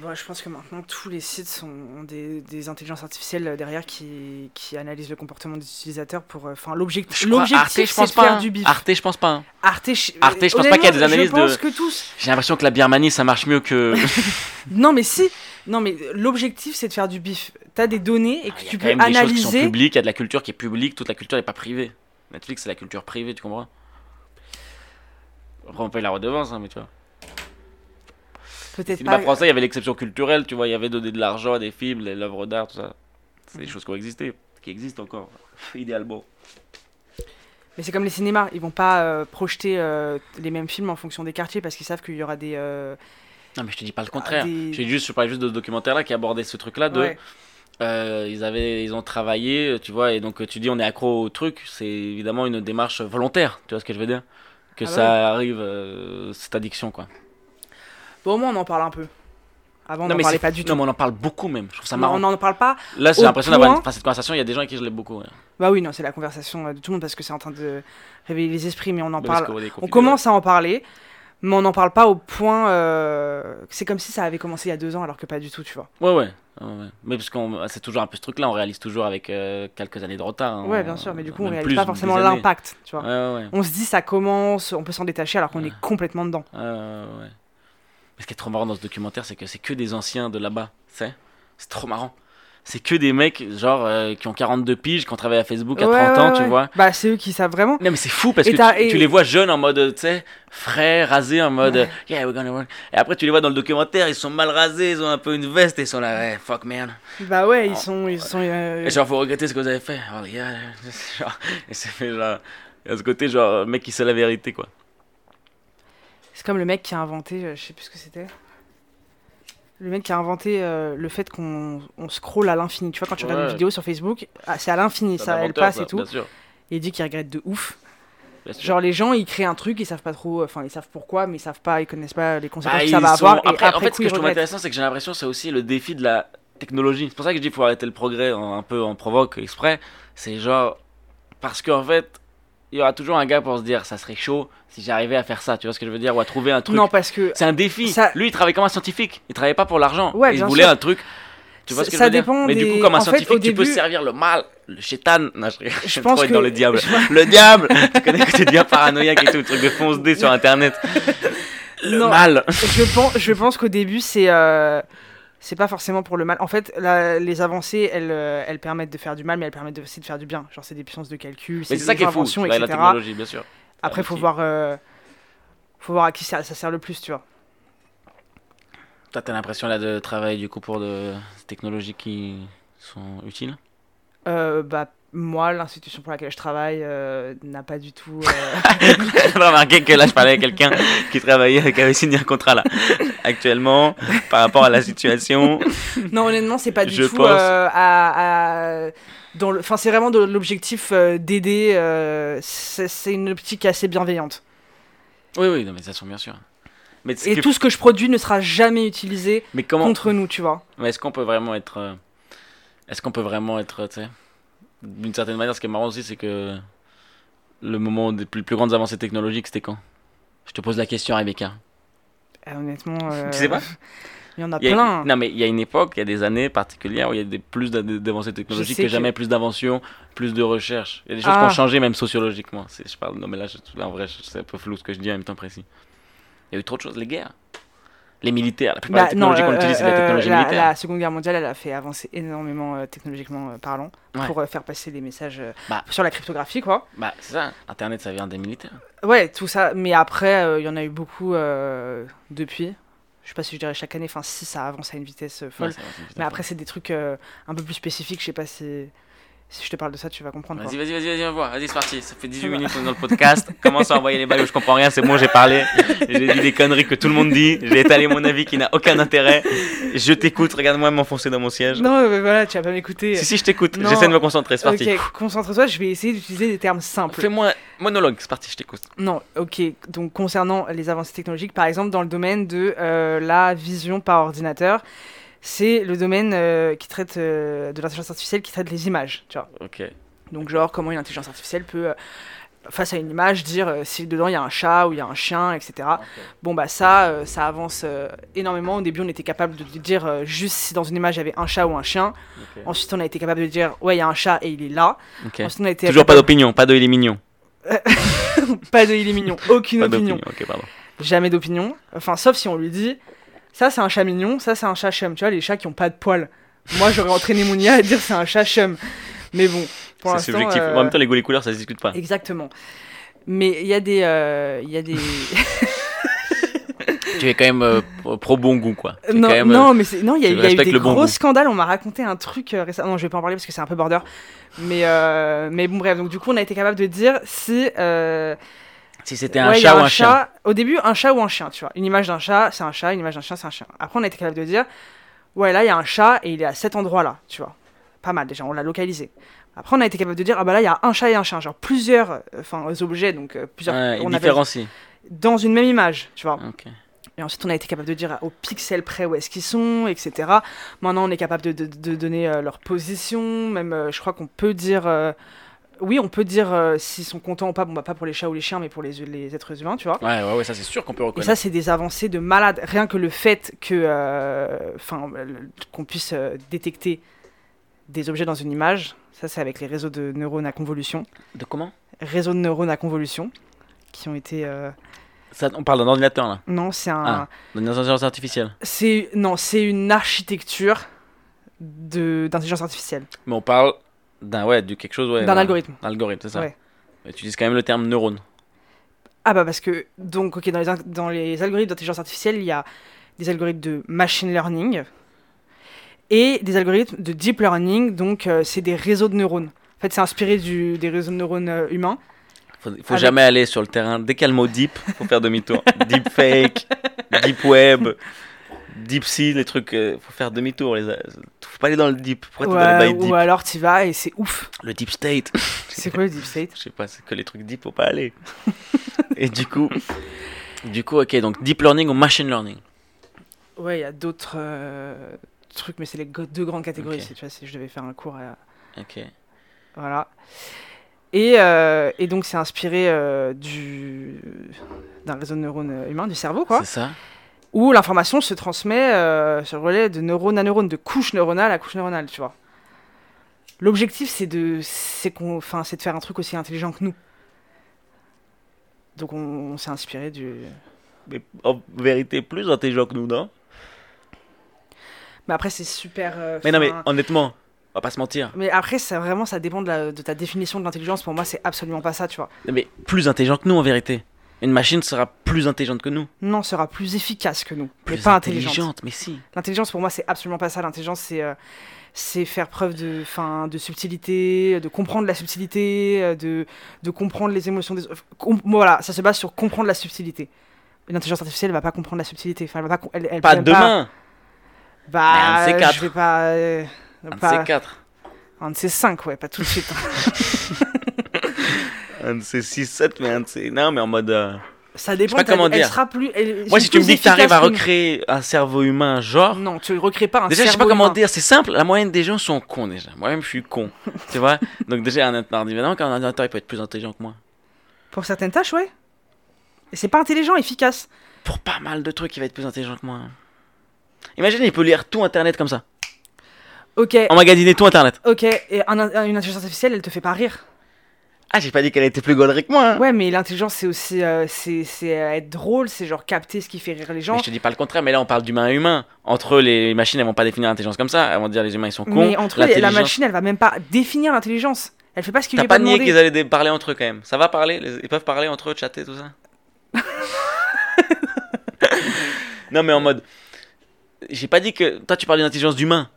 Bah, je pense que maintenant tous les sites sont, ont des, des intelligences artificielles euh, derrière qui, qui analysent le comportement des utilisateurs pour. euh, Enfin, l'objectif, l'objectif, je c'est pense de pas. faire hein. du bif. Arte, je pense pas. hein. Arte, je, Arte, je pense pas qu'il y a des analyses Je pense de- que tous. J'ai l'impression que la Birmanie, ça marche mieux que. Non, mais si. Non, mais l'objectif, c'est de faire du bif. T'as des données et que Ah, Il y a tu quand même des choses qui sont analyser. publiques, il y a de la culture qui est publique, toute la culture n'est pas privée. Netflix, c'est la culture privée, tu comprends Après, on paye la redevance, hein, mais tu vois. Peut-être cinéma pas. français, il y avait l'exception culturelle, tu vois, il y avait donné de l'argent à des films, les- l'œuvre d'art, tout ça. C'est des choses qui ont existé, qui existent encore, idéalement. Mais c'est comme les cinémas. Ils vont pas euh, projeter euh, les mêmes films en fonction des quartiers parce qu'ils savent qu'il y aura des. euh, Non, mais je te dis pas le contraire. des- Je, juste, je parlais juste de ce documentaire-là qui abordait ce truc-là de. ouais. Euh, ils, avaient, ils ont travaillé, tu vois, et donc tu dis on est accro au truc, c'est évidemment une démarche volontaire, tu vois ce que je veux dire? Que Ah bah ça arrive, euh, cette addiction, quoi. Bon, au moins, on en parle un peu. Avant, on non, n'en parlait pas du non, tout. mais on en parle beaucoup même, je trouve ça Non, marrant. on n'en parle pas. Là, j'ai l'impression d'avoir une... enfin, cette conversation, il y a des gens avec qui je l'ai beaucoup. ouais. Bah oui, non, c'est la conversation euh, de tout le monde parce que c'est en train de réveiller les esprits, mais on en parle. On commence à en parler, mais on n'en parle pas au point. euh, C'est comme si ça avait commencé il y a deux ans alors que pas du tout, tu vois. Ouais, ouais. Mais parce qu'on c'est toujours un peu ce truc-là, on réalise toujours avec euh, quelques années de retard. hein. Ouais, bien sûr, mais du coup, on Même réalise plus, pas forcément l'impact, tu vois. Ouais, ouais, ouais. On se dit ça commence, on peut s'en détacher alors qu'on est complètement dedans. Ouais. Mais ce qui est trop marrant dans ce documentaire, c'est que c'est que des anciens de là-bas, tu sais C'est trop marrant. C'est que des mecs, genre, euh, qui ont 42 piges, qui ont travaillé à Facebook à 30 Ouais, ans, ouais, tu vois. Bah, c'est eux qui savent vraiment. Non, mais c'est fou parce Et que tu, et- tu les vois jeunes en mode, tu sais, frais, rasés, en mode, euh, yeah, we're gonna work. Et après, tu les vois dans le documentaire, ils sont mal rasés, ils ont un peu une veste et ils sont là, fuck man. Bah ouais, ils Oh. sont. Ils sont euh, Et genre, faut regretter ce que vous avez fait. Oh, gars, genre, et fait genre, il y a ce côté, genre, mec qui sait la vérité, quoi. C'est comme le mec qui a inventé, euh, je sais plus ce que c'était. Le mec qui a inventé euh, le fait qu'on on scrolle à l'infini. Tu vois, quand tu regardes une vidéo sur Facebook, ah, c'est à l'infini, ça, elle passe et tout. Bien sûr. Et il dit qu'il regrette de ouf. Genre, les gens, ils créent un truc, ils savent pas trop, enfin, ils savent pourquoi, mais ils savent pas, ils connaissent pas les conséquences Bah, que ça va sont- avoir. Et Après, après, en fait, ce que je trouve intéressant, c'est que j'ai l'impression c'est aussi le défi de la technologie. C'est pour ça que je dis qu'il faut arrêter le progrès en- un peu en provoque exprès. C'est genre. Parce qu'en fait, il y aura toujours un gars pour se dire ça serait chaud si j'arrivais à faire ça. Tu vois ce que je veux dire Ou à trouver un truc. Non, parce que C'est un défi. Ça- Lui, il travaille comme un scientifique. Il travaillait pas pour l'argent. Ouais, il voulait sûr. un truc. Tu vois Ça- ce que ça je veux dire dépend Mais du des- coup, comme un en fait, scientifique, au tu peux début- servir le mal, le chétan. Non, je, Je j'aime pense trop que- dans le diable. je- Le diable Tu connais que t'es bien paranoïaque et tout, le truc de fonce-dé sur internet. Le Non. mal je pense, je pense qu'au début, c'est. euh, C'est pas forcément pour le mal. En fait, la- les avancées, elles, euh, elles permettent de faire du mal, mais elles permettent aussi de faire du bien. Genre, c'est des puissances de calcul, Mais c'est c'est ça qui est fou, inventions, la, etc. technologie, bien sûr. Après, Ah, faut voir, euh, faut voir à qui ça, ça sert le plus, tu vois. Toi, t'as l'impression là de travailler du coup pour de technologies qui sont utiles? Euh, bah, moi, l'institution pour laquelle je travaille euh, n'a pas du tout. euh, J'ai remarqué que là, je parlais à quelqu'un qui travaillait, qui avait signé un contrat là, actuellement, par rapport à la situation. non, honnêtement, c'est pas du Je tout pense. euh, à. à- Dans le... Enfin, c'est vraiment de l'objectif euh, d'aider. euh, c'est c'est une optique assez bienveillante. Oui, oui, non, mais ça sont bien sûr. Mais, Et tout ce que je produis ne sera jamais utilisé mais comment contre nous, tu vois. Mais est-ce qu'on peut vraiment être. euh, Est-ce qu'on peut vraiment être. Tu sais. D'une certaine manière, ce qui est marrant aussi, c'est que. Le moment des plus, plus grandes avancées technologiques, c'était quand? Je te pose la question, Rebecca. Euh, honnêtement. euh, Tu sais pas? Il y en a Il y a- plein. Non, mais il y a une époque, il y a des années particulières où il y a des, plus d'a- d'avancées technologiques que que- jamais, plus d'inventions, plus de recherches. Il y a des choses Ah. qui ont changé, même sociologiquement. Je parle, non, mais là, je- là, en vrai, c'est un peu flou ce que je dis en même temps précis. Il y a eu trop de choses, les guerres. Les militaires, la plupart Bah, des technologies qu'on euh, utilise, c'est la euh, technologie la, militaire. la Seconde Guerre mondiale, elle a fait avancer énormément euh, technologiquement parlant Ouais. pour faire passer des messages Bah. sur la cryptographie, quoi. Bah, c'est ça, Internet, ça vient des militaires. Ouais, tout ça. Mais après, il y en a eu beaucoup depuis. Je sais pas si je dirais chaque année. Enfin, si ça avance à une vitesse folle. Ouais, mais après, c'est des trucs euh, un peu plus spécifiques. Je sais pas si si je te parle de ça, tu vas comprendre. Vas-y, vas-y, vas-y, vas-y, on voit. Vas-y, c'est parti. Ça fait 18 Ça va. minutes qu'on est dans le podcast. Commence à envoyer les balles, je comprends rien, c'est bon, j'ai parlé. J'ai dit des conneries que tout le monde dit. J'ai étalé mon avis qui n'a aucun intérêt. Je t'écoute, regarde-moi m'enfoncer dans mon siège. Non, mais voilà, tu vas pas m'écouter. Si, si, je t'écoute. J'essaie de me concentrer, c'est parti. Ok, concentre-toi. Je vais essayer d'utiliser des termes simples. Fais-moi monologue, c'est parti, je t'écoute. Non, ok. Donc concernant les avancées technologiques, par exemple dans le domaine de euh, la vision par ordinateur, c'est le domaine euh, qui traite euh, de l'intelligence artificielle qui traite les images, tu vois. Ok. Donc genre comment une intelligence artificielle peut euh, face à une image, dire si dedans il y a un chat ou il y a un chien, etc. Bon, bah ça, ça avance énormément. Au début, on était capable de dire juste si dans une image il y avait un chat ou un chien. Ensuite, on a été capable de dire ouais, il y a un chat et il est là. Ok. Ensuite, on a été Toujours pas d'opinion, pas de il est mignon. pas de il est mignon, aucune Pas opinion. d'opinion, ok, pardon. Jamais d'opinion. Enfin, sauf si on lui dit ça c'est un chat mignon, ça c'est un chat chum. Tu vois, les chats qui ont pas de poils. Moi, j'aurais entraîné mon IA à dire c'est un chat chum. Mais bon, pour C'est l'instant. subjectif. euh, En même temps, les goûts, les couleurs, ça se discute pas. Exactement. Mais il y a des. euh, Il y a des. Tu es quand même euh, pro- bon goût, quoi. Tu non, quand même, euh, non, mais c'est- non, il y a, y eu des bon gros goût. scandales. On m'a raconté un truc euh, récemment. Non, je vais pas en parler parce que c'est un peu border. Mais, euh, mais bon, bref. Donc, du coup, on a été capable de dire si. Si c'était un ouais, chat ou un chien. Au début, un chat ou un chien, tu vois. Une image d'un chat, c'est un chat. Une image d'un chien, c'est un chien. Après, on a été capable de dire ouais, là, il y a un chat et il est à cet endroit-là, tu vois. Pas mal déjà, on l'a localisé. Après, on a été capable de dire ah bah là, il y a un chat et un chien. Genre plusieurs euh, objets, donc euh, plusieurs. Ouais, on avait- différencie. dans une même image, tu vois. Et ensuite, on a été capable de dire au pixel près où est-ce qu'ils sont, etc. Maintenant, on est capable de, de- de donner euh, leur position. Même, je crois qu'on peut dire. Oui, on peut dire euh, s'ils sont contents ou pas. Bon, bah, pas pour les chats ou les chiens, mais pour les, les êtres humains, tu vois. Ouais, ouais, ouais, ça c'est sûr qu'on peut Et reconnaître. ça, c'est des avancées de malade. Rien que le fait que, euh, enfin, qu'on puisse euh, détecter des objets dans une image, ça, c'est avec les réseaux de neurones à convolution, De comment? Réseaux de neurones à convolution, qui ont été. ça, On parle d'un ordinateur là, Non, c'est un. Ah. d'une intelligence artificielle. C'est non, c'est une architecture de d'intelligence artificielle, Mais on parle d'un ouais, de quelque chose ouais. d'un algorithme. Algorithme, c'est ça. Ouais. Mais tu utilises quand même le terme neurone. Ah bah parce que donc ok dans les dans les algorithmes d'intelligence artificielle, il y a des algorithmes de machine learning et des algorithmes de deep learning, donc euh, c'est des réseaux de neurones. En fait, c'est inspiré du, des réseaux de neurones euh, humains. Faut, faut Avec- jamais aller sur le terrain. Dès qu'il y a le mot deep, faut faire demi-tour. deep fake, deep web, deep sea, les trucs. euh, faut faire demi-tour. Les... Faut pas aller dans le deep. Pourquoi t'es dans Ouais, les deep ou alors tu vas et c'est ouf. Le deep state. C'est quoi le deep state Je sais pas, c'est que les trucs deep, faut pas aller. Et du coup, du coup, ok, donc deep learning ou machine learning. Ouais, il y a d'autres euh, trucs, mais c'est les deux grandes catégories. Si tu vois, si je devais faire un cours à, Ok. Voilà. Et, euh, et donc, c'est inspiré euh, du d'un réseau de neurones humains, du cerveau, quoi, C'est ça. Où l'information se transmet euh, sur le relais de neurone à neurone, de couche neuronale à couche neuronale, tu vois. L'objectif, c'est de, c'est qu'on, enfin, c'est de faire un truc aussi intelligent que nous. Donc, on, on s'est inspiré du. Mais en vérité, plus intelligent que nous, non? Mais après, c'est super. euh, Mais non, mais honnêtement, on va pas se mentir. mais après, ça vraiment, ça dépend de, la- de ta définition de l'intelligence. Pour moi, c'est absolument pas ça, tu vois. Mais plus intelligent que nous, en vérité. Une machine sera plus intelligente que nous. Non, sera plus efficace que nous, Plus mais pas intelligente. intelligente, mais si. L'intelligence, pour moi, c'est absolument pas ça. L'intelligence, c'est euh, c'est faire preuve de, fin, de subtilité, de comprendre la subtilité, euh, de, de comprendre les émotions des autres. Com- Voilà, ça se base sur comprendre la subtilité. Une intelligence artificielle, elle va pas comprendre la subtilité. Enfin, elle va pas. Elle, elle Pas demain. Bah, Mais un de ces quatre. je vais pas. euh, Un de pas- ces quatre. un de ces cinq, ouais, pas tout de suite. hein. Un de ces 6, 7, mais un de ces. Non, mais en mode. euh, Ça dépend. pas t'as- comment elle dire. sera plus. elle- Moi, c'est si tu me plus dis que tu arrives efficace à recréer un cerveau humain, genre. Non, tu recrées pas un Déjà, je sais cerveau pas comment humain. dire, c'est simple, la moyenne des gens sont cons déjà. Moi-même, je suis con. tu vois Donc, déjà, un ordinateur, qu'un ordinateur, il peut être plus intelligent que moi. Pour certaines tâches, ouais. Et c'est pas intelligent, efficace. Pour pas mal de trucs, il va être plus intelligent que moi. Imagine, il peut lire tout Internet comme ça. Ok, Emmagasiner tout Internet. ok. Et un- un- une intelligence artificielle, elle te fait pas rire. Ah, j'ai pas dit qu'elle était plus gaulerie que moi. hein. Ouais, mais l'intelligence, c'est aussi euh, c'est c'est, euh, être drôle, c'est genre capter ce qui fait rire les gens. Mais je te dis pas le contraire, mais là, on parle d'humain à humain. Entre eux, les machines, elles vont pas définir l'intelligence comme ça. Elles vont dire les humains, ils sont cons. Mais entre eux, la machine, elle va même pas définir l'intelligence. Elle fait pas ce qu'il lui T'as est pas pas nié qu'ils allaient parler entre eux quand même. Ça va parler? Les- Ils peuvent parler entre eux, chatter, tout ça? Non, mais en mode. J'ai pas dit que. Toi, tu parles d'une intelligence d'humain.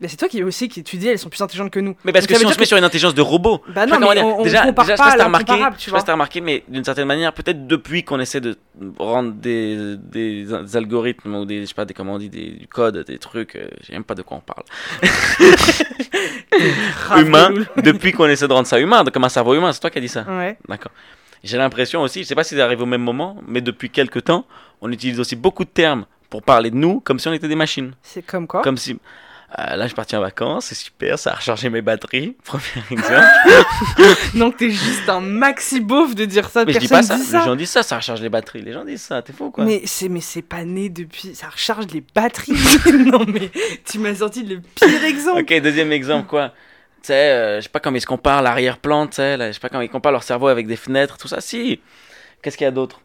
Mais c'est toi qui aussi qui tu dis elles sont plus intelligentes que nous. Mais parce Donc que si on se met sur une intelligence de robot. Bah je non, mais on, on déjà, compare déjà, je pas à remarqué, l'incomparable, je tu sais pas vois. si t'as remarqué, mais d'une certaine manière, peut-être depuis qu'on essaie de rendre des, des, des algorithmes ou des, je sais pas, des, comment on dit, des, du code, des trucs, euh, je sais même pas de quoi on parle. Humain, depuis qu'on essaie de rendre ça humain, comme un cerveau humain, c'est toi qui as dit ça. Ouais. D'accord. J'ai l'impression aussi, je sais pas si ça arrive au même moment, mais depuis quelques temps, on utilise aussi beaucoup de termes pour parler de nous comme si on était des machines. C'est comme quoi? Comme si. Euh, là, je suis parti en vacances, c'est super, ça a rechargé mes batteries. Premier exemple. Donc t'es juste un maxi beauf de dire ça. Mais je dis Personne pas ça. dit ça. Les gens disent ça, ça recharge les batteries. Les gens disent ça, t'es fou quoi. Mais c'est mais c'est pas né depuis. Ça recharge les batteries. non mais tu m'as sorti le pire exemple. Ok, deuxième exemple, quoi. Tu sais, euh, je sais pas comment ils se comparent l'arrière-plan, tu sais, je sais pas comment ils comparent leur cerveau avec des fenêtres, tout ça. Si, qu'est-ce qu'il y a d'autre?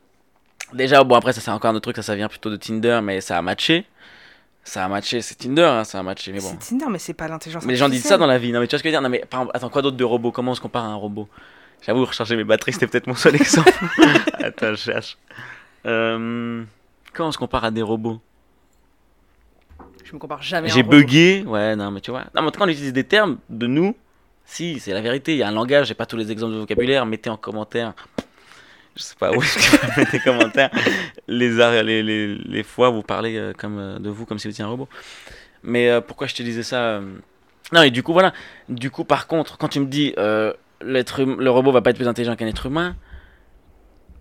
Déjà, bon, après, ça c'est encore un autre truc, ça, ça vient plutôt de Tinder, mais ça a matché. Ça a matché, c'est Tinder, hein, ça a matché, mais bon. C'est Tinder mais c'est pas l'intelligence. Mais les gens disent ça dans la vie, non mais tu vois ce que je veux dire? Non mais par exemple, attends, quoi d'autre de robot? Comment on se compare à un robot? J'avoue, recharger mes batteries, c'était peut-être mon seul exemple. attends, je cherche. Euh, Comment on se compare à des robots? Je me compare jamais. J'ai bugué, ouais, non, mais tu vois. Non, mais quand on utilise des termes de nous, si, c'est la vérité. Il y a un langage, j'ai pas tous les exemples de vocabulaire. Mettez en commentaire, je sais pas où est-ce que vous mettez commentaire, les, les, les, les fois vous parlez euh, comme, euh, de vous comme si vous étiez un robot. Mais euh, pourquoi je te disais ça Non, et du coup, voilà. Du coup, par contre, quand tu me dis l'être hum- le robot va pas être plus intelligent qu'un être humain,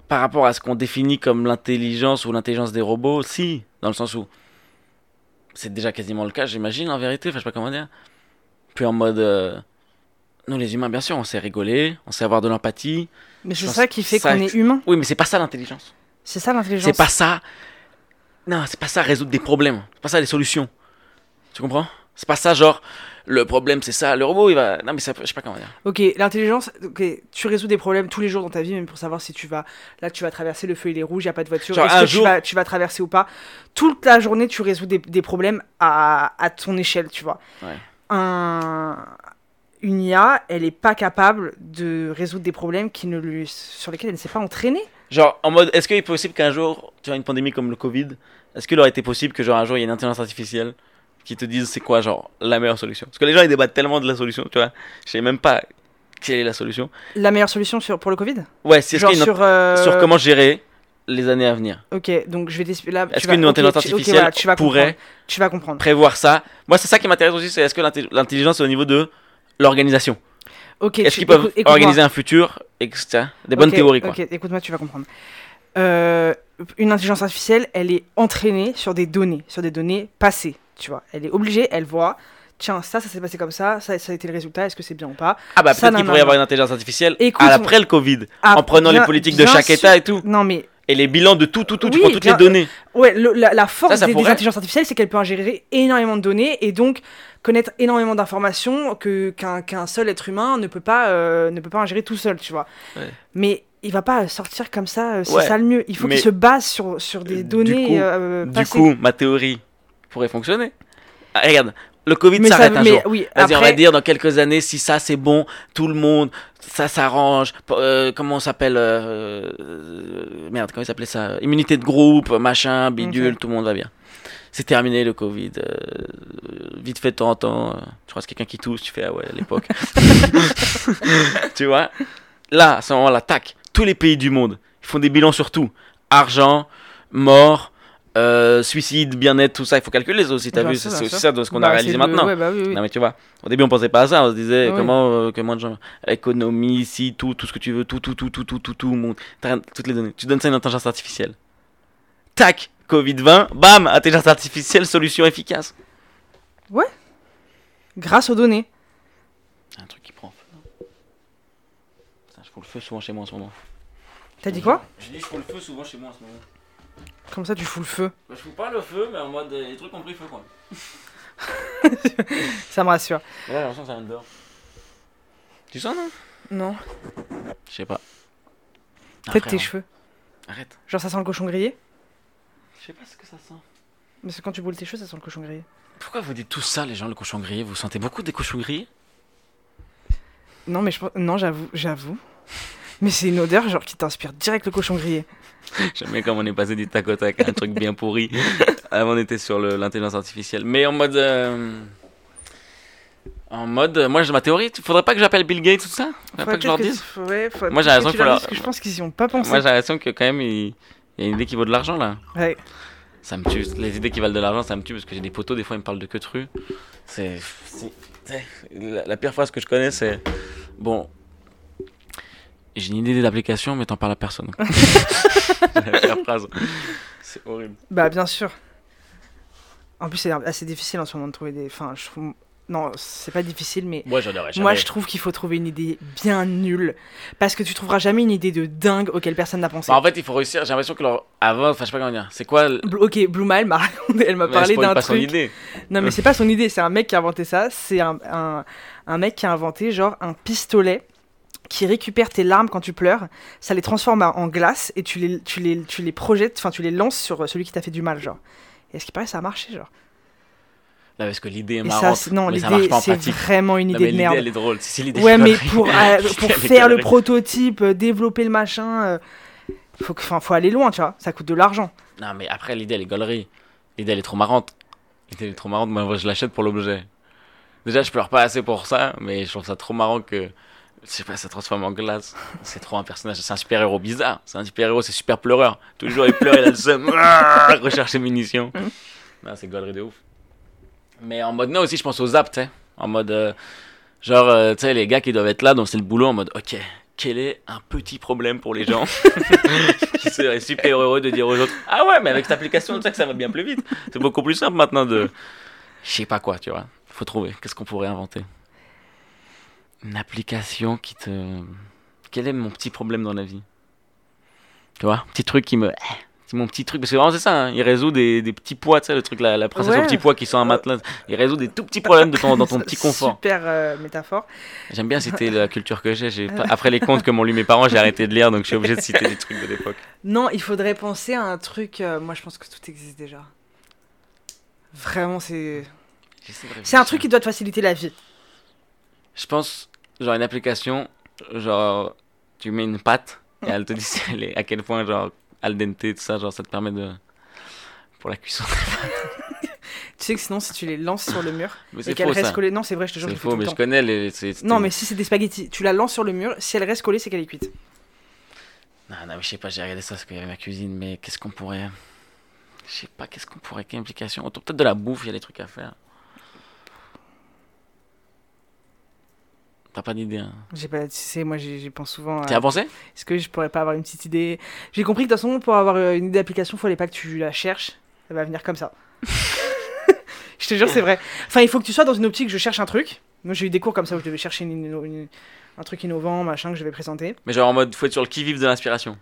par rapport à ce qu'on définit comme l'intelligence ou l'intelligence des robots, si, dans le sens où c'est déjà quasiment le cas, j'imagine, en vérité, enfin, je sais pas comment dire. Puis en mode. Nous, les humains, bien sûr, on sait rigoler, on sait avoir de l'empathie. Mais c'est ça qui fait qu'on est humain. Oui, mais c'est pas ça l'intelligence. C'est ça l'intelligence. C'est pas ça. Non, c'est pas ça résoudre des problèmes. C'est pas ça les solutions. Tu comprends? C'est pas ça, genre, le problème c'est ça. Le robot, il va. Non, mais ça, je sais pas comment dire. Ok, l'intelligence, ok, tu résous des problèmes tous les jours dans ta vie, même pour savoir si tu vas, là tu vas traverser le feu, il est rouge, il n'y a pas de voiture, est-ce que jour- tu, vas, tu vas traverser ou pas. Toute la journée, tu résous des, des problèmes à, à ton échelle, tu vois. Ouais. Un, une IA, elle est pas capable de résoudre des problèmes qui ne lui, sur lesquels elle ne s'est pas entraînée. Genre, en mode, est-ce qu'il est possible qu'un jour, tu as une pandémie comme le Covid, est-ce qu'il aurait été possible que, genre, un jour, il y ait une intelligence artificielle qui te dise c'est quoi, genre, la meilleure solution? Parce que les gens, ils débattent tellement de la solution, tu vois. Je sais même pas quelle est la solution. La meilleure solution sur, pour le Covid? Ouais, une- sur, euh, sur comment gérer les années à venir. Ok, donc je vais t'expliquer là. Est-ce qu'une ok, intelligence artificielle voilà, tu vas pourrait comprendre. Tu vas comprendre. prévoir ça? Moi, c'est ça qui m'intéresse aussi, c'est est-ce que l'intelligence est au niveau de l'organisation Ok, Est-ce qu'ils peuvent écoute- organiser un futur etc. Des bonnes théories, quoi. Ok, écoute-moi, tu vas comprendre. Euh, une intelligence artificielle, elle est entraînée sur des données, sur des données passées, tu vois. Elle est obligée, elle voit, tiens, ça, ça s'est passé comme ça, ça, ça a été le résultat, est-ce que c'est bien ou pas? Ah bah peut-être qu'il pourrait y avoir une intelligence artificielle Écoute, à- après le Covid, Ah, en prenant bien- les politiques de chaque sûr. État et tout, Non, mais et les bilans de tout, tout, tout, tu Oui, prends toutes bien- les données. ouais, le- la, la force Ça, ça des, intelligences artificielles, c'est qu'elles peuvent ingérer énormément de données et donc connaître énormément d'informations que qu'un qu'un seul être humain ne peut pas euh, ne peut pas ingérer tout seul, tu vois. Ouais. Mais il va pas sortir comme ça, euh, c'est Ouais, ça le mieux. Il faut qu'il se base sur, sur des Du données coup- euh, Du coup, ma théorie pourrait fonctionner. Ah, regarde, le Covid s'arrête un mais jour. oui, Vas-y, on va après- dire dans quelques années, si ça c'est bon, tout le monde, ça s'arrange. euh, comment on s'appelle euh, euh, Merde, comment il s'appelait ça? Immunité de groupe, machin, bidule, tout le monde va bien. C'est terminé le Covid. euh, vite fait de temps en temps, euh, tu croises quelqu'un qui tousse, tu fais ah ouais à l'époque. tu vois? Là, à ce moment-là, tac, tous les pays du monde, ils font des bilans sur tout. Argent, mort, euh, suicide, bien-être, tout ça, il faut calculer ça aussi, t'as vu C'est aussi sûr. ça de ce qu'on Bah, a réalisé c'est le- maintenant. ouais, bah oui, oui. Non mais tu vois, au début on pensait pas à ça, on se disait Oui. comment euh, comment de gens économie, si tout tout ce que tu veux, tout tout tout tout tout tout tout monde, t'as rien- toutes les données. Tu donnes ça à une intelligence artificielle. Tac, Covid 20, bam, intelligence artificielle, solution efficace. Grâce aux données. Un truc qui prend feu. non? Putain, je fous le feu souvent chez moi en ce moment. T'as dit quoi? Je dis je fous le feu souvent chez moi en ce moment. Comme ça, tu fous le feu. Bah, je fous pas le feu mais en mode euh, les trucs ont pris feu quoi. Ça me rassure. Là j'ai l'impression que ça vient de dehors. Tu sens non? Non. Je sais pas. Peut-être tes frère, cheveux. Arrête. Genre, ça sent le cochon grillé? Je sais pas ce que ça sent. Parce que quand tu brûles tes cheveux, ça sent le cochon grillé. Pourquoi vous dites tout ça les gens le cochon grillé? Vous sentez beaucoup des cochons grillés Non, mais je pense. Non, j'avoue, j'avoue. Mais c'est une odeur, genre, qui t'inspire direct le cochon grillé. Bien comme on est passé du tac au tac à un truc bien pourri. Avant, on était sur l'intelligence artificielle. Mais en mode. euh, En mode. euh, Moi, j'ai ma théorie. Faudrait pas que j'appelle Bill Gates, tout ça? Faudrait pas que je leur dise? Ouais, faudrait Moi, j'ai raison que tu qu'il faut leur que je pense qu'ils y ont pas pensé. Moi, j'ai l'impression que quand même, il il y a une idée qui vaut de l'argent là. Ouais. Ça me tue. Les idées qui valent de l'argent, ça me tue parce que j'ai des potos, des fois, ils me parlent de que. C'est. c'est- c'est- La, la pire phrase que je connais, c'est. Bon. J'ai une idée d'application, mais t'en parles à personne. C'est la pire phrase. C'est horrible. Bah, bien sûr. En plus, c'est assez difficile en ce moment de trouver des. Enfin, je trouve. Non, c'est pas difficile, mais Moi, j'en aurais jamais. moi je trouve qu'il faut trouver une idée bien nulle. Parce que tu trouveras jamais une idée de dingue auquel personne n'a pensé. Bah, en fait, il faut réussir. J'ai l'impression que leur. Avant, enfin, je sais pas comment dire. C'est quoi. le- Bl- Ok, Blue Mile m'a raconté- elle m'a parlé d'un pas son truc. idée. Non, mais c'est pas son idée, c'est un mec qui a inventé ça. C'est un, un, un mec qui a inventé genre un pistolet qui récupère tes larmes quand tu pleures, ça les transforme en glace et tu les, tu les, tu les projettes, enfin tu les lances sur celui qui t'a fait du mal, genre. Et à ce qui paraît, ça a marché, genre? Non, parce que l'idée est marrante. ça, c'est- non, mais ça l'idée, marche pas en c'est vraiment une Non, idée mais de l'idée, merde. elle est drôle. Si l'idée Ouais, mais pour, euh, pour faire le prototype, euh, développer le machin, euh, faut, que- faut aller loin, tu vois. Ça coûte de l'argent. Non, mais après, l'idée, elle est gaulerie. L'idée, elle est trop marrante. L'idée, elle est trop marrante. Moi, je l'achète pour l'objet. Déjà, je pleure pas assez pour ça, mais je trouve ça trop marrant que. Je sais pas, ça transforme en glace. C'est trop un personnage. C'est un super-héros bizarre. C'est un super-héros, c'est super pleureur. Tous les jours, il pleure, il a le seum. Ah, Recherche ses munitions. Non, c'est gaulerie de ouf. Mais en mode, non, aussi, je pense aux zap, tu sais. En mode. euh, genre, euh, tu sais, les gars qui doivent être là, donc c'est le boulot en mode, ok, quel est un petit problème pour les gens qui seraient super heureux de dire aux autres Ah ouais, mais avec cette application, tu sais que ça va bien plus vite. C'est beaucoup plus simple maintenant de. Je sais pas quoi, tu vois. Faut trouver. Qu'est-ce qu'on pourrait inventer? Une application qui te. Quel est mon petit problème dans la vie? Tu vois Petit truc qui me. C'est mon petit truc. Parce que vraiment, c'est ça. hein. Il résout des, des petits poids, tu sais, le truc, la, la princesse Ouais. aux petits pois qui sont un matelas. Il résout des tout petits problèmes de ton, dans ton petit confort. Super euh, métaphore. J'aime bien citer la culture que j'ai. Après les contes que m'ont lu mes parents, j'ai arrêté de lire, donc je suis obligé de citer des trucs de l'époque. Non, il faudrait penser à un truc. euh, moi, je pense que tout existe déjà. Vraiment, c'est. C'est un truc qui doit te faciliter la vie. Je pense, genre une application, genre tu mets une pâte et elle te dit si elle est- à quel point, genre al dente, tout ça, genre ça te permet de. Pour la cuisson. Tu sais que sinon, si tu les lances sur le mur Mais et restent ça. collées. Non, c'est vrai, je te jure, C'est faux, mais je connais les. Non, mais si c'est des spaghettis, tu la lances sur le mur, si elle reste collée, c'est qu'elle est cuite. Non, non, mais je sais pas, j'ai regardé ça parce qu'il y avait ma cuisine, mais qu'est-ce qu'on pourrait. Je sais pas, qu'est-ce qu'on pourrait. Quelle implication Autour peut-être de la bouffe, il y a des trucs à faire. T'as pas d'idée, hein J'ai pas, tu sais, moi j'y pense souvent. T'y as pensé Est-ce que je pourrais pas avoir une petite idée? J'ai compris que de toute façon, pour avoir euh, une idée d'application, il fallait pas que tu la cherches. Elle va venir comme ça. je te jure, c'est vrai. Enfin, il faut que tu sois dans une optique, je cherche un truc. Moi, j'ai eu des cours comme ça où je devais chercher une inno- une- un truc innovant, machin, que je vais présenter. Mais genre en mode, faut être sur le qui-vive de l'inspiration.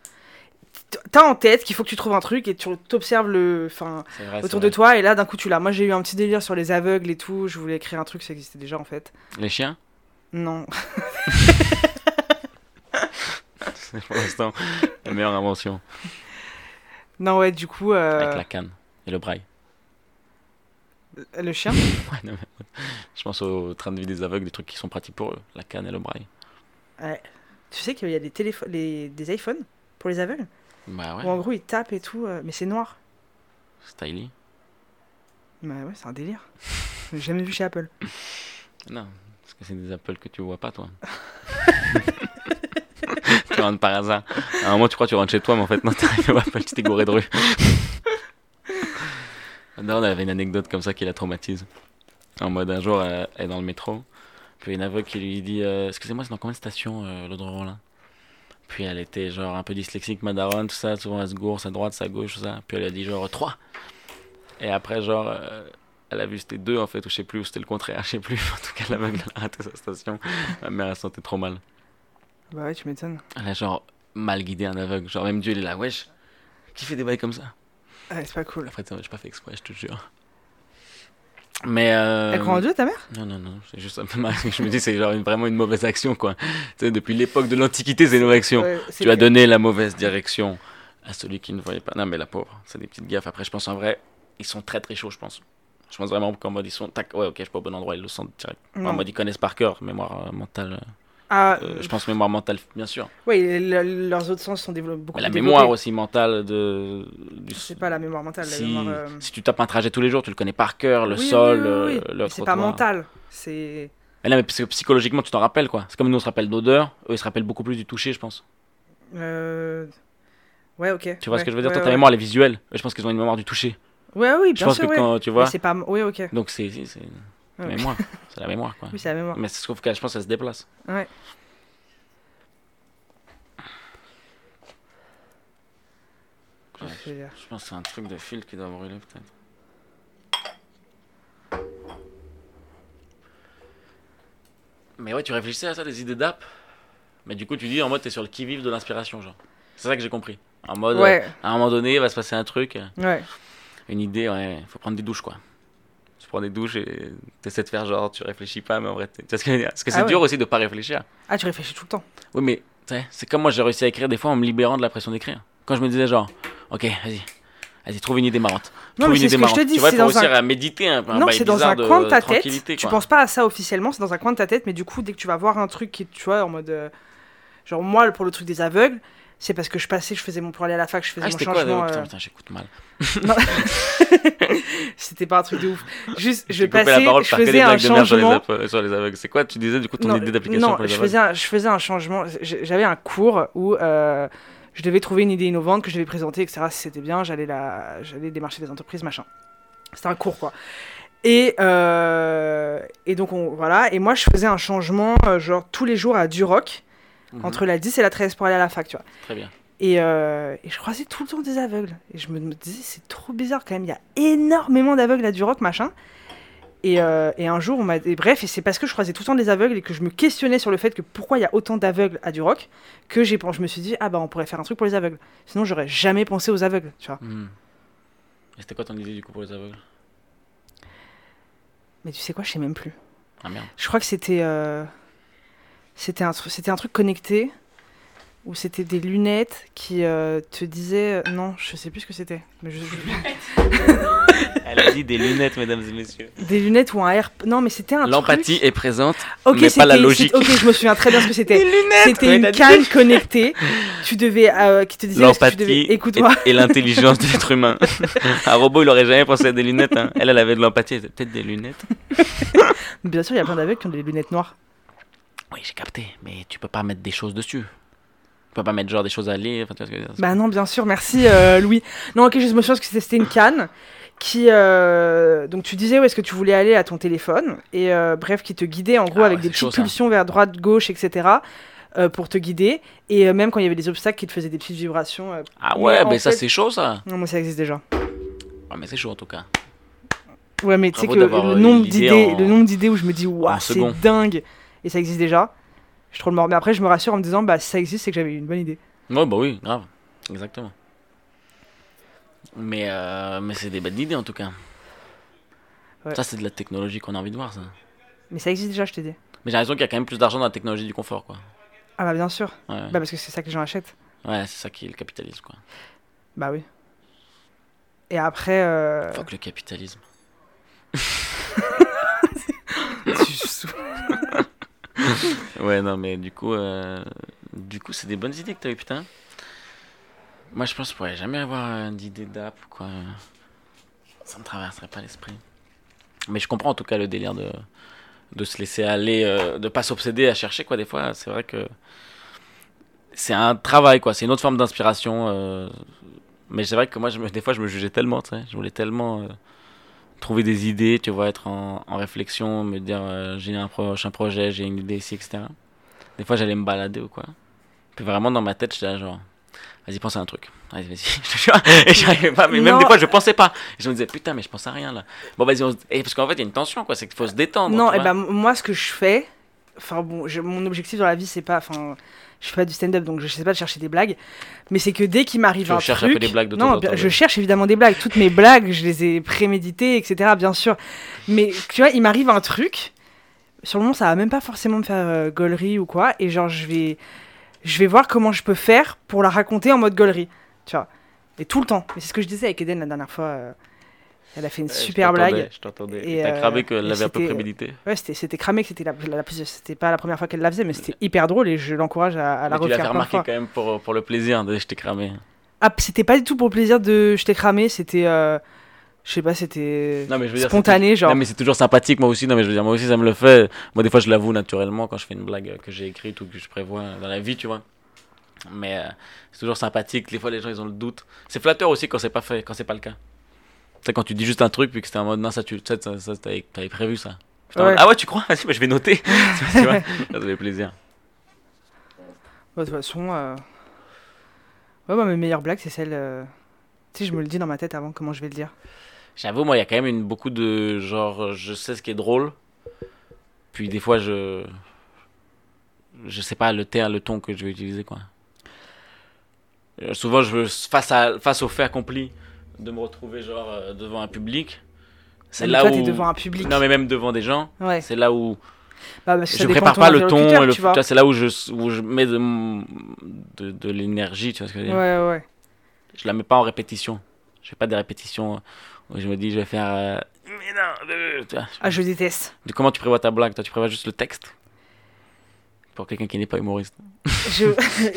T'as en tête qu'il faut que tu trouves un truc et tu t'observes le, enfin, autour de toi et là d'un coup tu l'as. Moi j'ai eu un petit délire sur les aveugles et tout. Je voulais écrire un truc, ça existait déjà en fait. Les chiens? Non. C'est pour l'instant la meilleure invention. Non ouais, du coup, euh, Avec la canne et le braille. le chien. Ouais, non, mais- Je pense au train de vie des aveugles, des trucs qui sont pratiques pour eux. La canne et le braille. Ouais. Tu sais qu'il y a des téléphones, les... des iPhones pour les aveugles. Bah ouais, Où en gros ils tapent et tout, euh, mais c'est noir. styly. Bah ouais, c'est un délire. J'ai jamais vu chez Apple. Non, c'est des appels que tu vois pas, toi. tu rentres par hasard. À un moment, tu crois que tu rentres chez toi, mais en fait, non, t'arrives au Apple, tu t'es gouré de rue. D'ailleurs, on avait une anecdote comme ça qui la traumatise. En mode, un jour, elle, elle est dans le métro. Puis une aveugle qui lui dit euh, Excusez-moi, c'est dans combien de stations euh, l'autre Rollin Puis elle était genre un peu dyslexique, madaron, tout ça. Souvent, elle se gourse à droite, à gauche, tout ça. Puis elle a dit genre 3. Et après, genre, euh, elle a vu c'était 2 en fait, ou je sais plus, ou c'était le contraire, je sais plus. En tout cas, l'aveugle elle a raté sa station. Ma mère, elle se sentait trop mal. Bah ouais, tu m'étonnes. Elle a genre mal guidé un aveugle. Genre, même Dieu, il est là, wesh. Qui fait des bails comme ça? Ouais, c'est pas cool. Après, j'ai pas fait exprès, je te jure. Mais. Euh... Elle croit en Dieu, ta mère? Non, non, non, c'est juste un peu mal. Je me dis, c'est genre une- vraiment une mauvaise action, quoi. Tu sais, depuis l'époque de l'Antiquité, c'est une mauvaise action. Ouais, Tu as donné la mauvaise direction à celui qui ne voyait pas. Non, mais la pauvre, c'est des petites gaffes. Après, je pense en vrai, ils sont très très chauds, je pense. Je pense vraiment qu'en mode ils sont. Tac, ouais, ok, je suis pas au bon endroit, ils le sentent direct. En mode ils connaissent par cœur, mémoire euh, mentale. Ah, euh, je pense mémoire mentale, bien sûr. le- leurs autres sens sont développés beaucoup la mémoire aussi mentale de. du- C'est pas la mémoire mentale, la si, mémoire. euh, si tu tapes un trajet tous les jours, tu le connais par cœur, le oui, oui, sol, oui, oui, euh, oui. le C'est pas mental. C'est. Mais non, mais parce que psychologiquement, tu t'en rappelles, quoi. C'est comme nous, on se rappelle d'odeur, eux, ils se rappellent beaucoup plus du toucher, je pense. Euh... Ouais, ok. Tu vois ouais, ce que je veux dire? ouais, Toi, ta ouais. mémoire, elle est visuelle. Je pense qu'ils ont une mémoire du toucher. Ouais, oui, bien je sûr, que tu vois. c'est pas. Oui, ok. Donc c'est la mémoire. c'est la mémoire, quoi. Oui, c'est la mémoire. Mais c'est sauf que je pense que ça se déplace. Ouais. Je, pense que c'est un truc de fil qui doit brûler, peut-être. Mais ouais, tu réfléchissais à ça, des idées d'app? Mais du coup, tu dis en mode, t'es sur le qui-vive de l'inspiration, genre. C'est ça que j'ai compris. En mode, ouais. Euh, à un moment donné, il va se passer un truc. Euh, ouais une idée, ouais, faut prendre des douches, quoi. Tu prends des douches et t'essaies de faire genre, tu réfléchis pas, mais en vrai, t'es- tu vois ce que Parce que c'est Ah ouais. dur aussi de pas réfléchir. Ah, tu réfléchis tout le temps. Oui, mais c'est comme moi, j'ai réussi à écrire des fois en me libérant de la pression d'écrire. Quand je me disais genre, ok, vas-y, vas-y, trouve une idée marrante. Non, Trouve mais une c'est ce idée que je te marrante. dis, Tu vois, dans réussir un- à méditer un peu. non, c'est dans un de coin de ta tête. tranquillité, Tu quoi. penses pas à ça officiellement, c'est dans un coin de ta tête, mais du coup, dès que tu vas voir un truc qui, tu vois, en mode. euh, genre, moi, pour le truc des aveugles, c'est parce que je passais, je faisais mon. Pour aller à la fac, je faisais Ah, mon c'était quoi changement. d'ailleurs Putain, euh, putain, j'écoute mal. C'était pas un truc de ouf. Juste, je passais, la parole je faisais un changement. euh, sur les aveugles. C'est quoi Tu disais du coup ton non, idée d'application non, pour les je faisais, un, je faisais un changement. J'avais un cours où euh, je devais trouver une idée innovante que je devais présenter, etc. Si c'était bien, j'allais la, j'allais démarcher des entreprises, machin. C'était un cours, quoi. Et, euh, et donc, on, voilà. Et moi, je faisais un changement, euh, genre, tous les jours à Duroc, Mhm. entre la 10 et la 13 pour aller à la fac, tu vois. Très bien. Et, euh, et je croisais tout le temps des aveugles. Et je me, me disais, c'est trop bizarre quand même. Il y a énormément d'aveugles à Duroc, machin. Et, euh, et un jour, on m'a. et bref, et c'est parce que je croisais tout le temps des aveugles et que je me questionnais sur le fait que pourquoi il y a autant d'aveugles à Duroc que j'ai, je me suis dit, ah bah on pourrait faire un truc pour les aveugles. Sinon, j'aurais jamais pensé aux aveugles, tu vois. Mhm. Et c'était quoi ton idée du coup pour les aveugles? Mais tu sais quoi, je sais même plus. Ah merde. Je crois que c'était. euh, C'était un, c'était un truc connecté où c'était des lunettes qui euh, te disaient. Non, je sais plus ce que c'était. Mais je- Elle a dit des lunettes, mesdames et messieurs. Des lunettes ou un air. Non, mais c'était un truc. L'empathie est présente, Ok, mais pas la logique. Ok, je me souviin très bien ce que c'était. lunettes C'était une canne connectée. Tu devais, euh, qui te disait, est-ce que tu devais, L'empathie et, écoute-moi. et l'intelligence de l'être humain. un robot, il aurait jamais pensé à des lunettes. hein. Elle, elle avait de l'empathie. elle avait Peut-être des lunettes. Bien sûr, il y a plein d'aveugles qui ont des lunettes noires. Oui, j'ai capté. Mais tu peux pas mettre des choses dessus. Tu peux pas mettre genre des choses à lire. Enfin, tu vois ce que je veux dire. Bah non, bien sûr, merci euh, Louis. Non, ok, je me souviens que c'était une canne qui, euh, donc tu disais où est-ce que tu voulais aller à ton téléphone et euh, bref, qui te guidait en gros Ah avec ouais, des petites chaud, pulsions vers droite, gauche, etc. euh, pour te guider et même quand il y avait des obstacles qui te faisaient des petites vibrations. Ah Mais ouais, mais ça fait- c'est chaud ça. Non, moi ça existe déjà. Ouais, mais c'est chaud en tout cas. Ouais, mais tu sais que le nombre d'idées, en- le nombre d'idées où je me dis waouh, c'est dingue et ça existe déjà. Je suis trop le mort. Mais après, je me rassure en me disant bah si ça existe, c'est que j'avais une bonne idée. Ouais, bah oui, grave. Exactement. Mais, euh, mais c'est des bêtes d'idées en tout cas. Ouais. Ça, c'est de la technologie qu'on a envie de voir ça. Mais ça existe déjà, je t'ai dit. Mais j'ai l'impression qu'il y a quand même plus d'argent dans la technologie du confort quoi. Ah bah bien sûr. Ouais, Bah parce que c'est ça que les gens achètent. ouais c'est ça qui est le capitalisme quoi. Bah oui. Et après, euh... Fuck le capitalisme. tu Ouais, non, mais du coup, euh, du coup, c'est des bonnes idées que t'as eu, putain. Moi, je pense que je pourrais jamais avoir euh, d'idée d'app, quoi. Ça me traverserait pas l'esprit. Mais je comprends en tout cas le délire de, de se laisser aller, euh, de pas s'obséder à chercher, quoi. Des fois, c'est vrai que c'est un travail, quoi. C'est une autre forme d'inspiration. euh, Mais c'est vrai que moi, des fois, je me jugeais tellement, tu sais. Je voulais tellement trouver des idées, tu vois, être en, en réflexion, me dire euh, j'ai un prochain projet, j'ai une idée ici, etc. Des fois, j'allais me balader ou quoi. Puis vraiment, dans ma tête, j'étais là, genre, vas-y, pense à un truc. Vas-y, vas-y. Et j'arrivais pas, mais même des fois, je pensais pas. Et je me disais, putain, mais je pense à rien là. Bon, vas-y, on et parce qu'en fait, il y a une tension, quoi. C'est qu'il faut se détendre. Non, et bah m- moi, ce que je fais, enfin bon, je- mon objectif dans la vie, c'est pas, enfin, je fais pas du stand-up, donc je sais pas de chercher des blagues, mais c'est que dès qu'il m'arrive Tu un cherches truc, un peu des blagues de non, temps, bien- je ouais. cherche évidemment des blagues. Toutes mes blagues, je les ai préméditées, etc. Bien sûr, mais tu vois, il m'arrive un truc. Sur le moment, ça va même pas forcément me faire euh, gaulerie ou quoi, et genre, je vais, je vais voir comment je peux faire pour la raconter en mode gaulerie, tu vois. Et tout le temps. Mais c'est ce que je disais avec Eden la dernière fois. euh, elle a fait une Ouais, je super t'entendais, blague. Je t'entendais. Et, t'as euh, cramé qu'elle et l'avait un peu c'était- prémédité. Ouais, c'était, c'était cramé, que c'était la, la, la pas la première fois qu'elle la faisait, mais c'était hyper drôle et je l'encourage à, à la Mais tu l'as refaire fait remarquer quand même pour, pour le plaisir de je t'ai cramé. Ah, c'était pas du tout pour le plaisir de je t'ai cramé, c'était, euh, je sais pas, c'était Non, mais je veux dire, spontané, genre. Non, mais c'est toujours sympathique, moi aussi. Non, mais je veux dire, moi aussi, ça me le fait. Moi, des fois, je l'avoue naturellement quand je fais une blague que j'ai écrite ou que je prévois dans la vie, tu vois. Mais euh, c'est toujours sympathique. Des fois, les gens, ils ont le doute. C'est flatteur aussi quand c'est pas fait, quand c'est pas le cas. Sais, quand tu dis juste un truc, puis que c'était en mode, non, ça, tu ça, ça, ça, t'avais t'avais prévu ça. Ouais. ah ouais, tu crois? Vas-y, bah, je vais noter. tu vois, ça fait plaisir. Ouais, de toute façon, euh... ouais, moi, mes meilleures blagues, c'est celles. euh, Tu sais, je me le dis dans ma tête avant comment je vais le dire. J'avoue, moi, il y a quand même une, beaucoup de genre, je sais ce qui est drôle. Puis des fois, je, je sais pas le terme, le ton que je vais utiliser quoi. Euh, souvent, je veux face à face au fait accompli de me retrouver genre euh, devant un public. C'est là toi, où t'es devant un public. non mais même devant des gens, Ouais. c'est là où Bah, parce que je prépare pas le ton et le tu vois. c'est là où je où je mets de de, de l'énergie, tu vois ce que je veux dire. Ouais, ouais. Je la mets pas en répétition. Je fais pas des répétitions où je me dis je vais faire euh, mais non, euh, tu vois. Ah, je déteste. Comment tu prévois ta blague Toi, tu prévois juste le texte? Pour quelqu'un qui n'est pas humoriste. Je...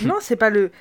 non, c'est pas le.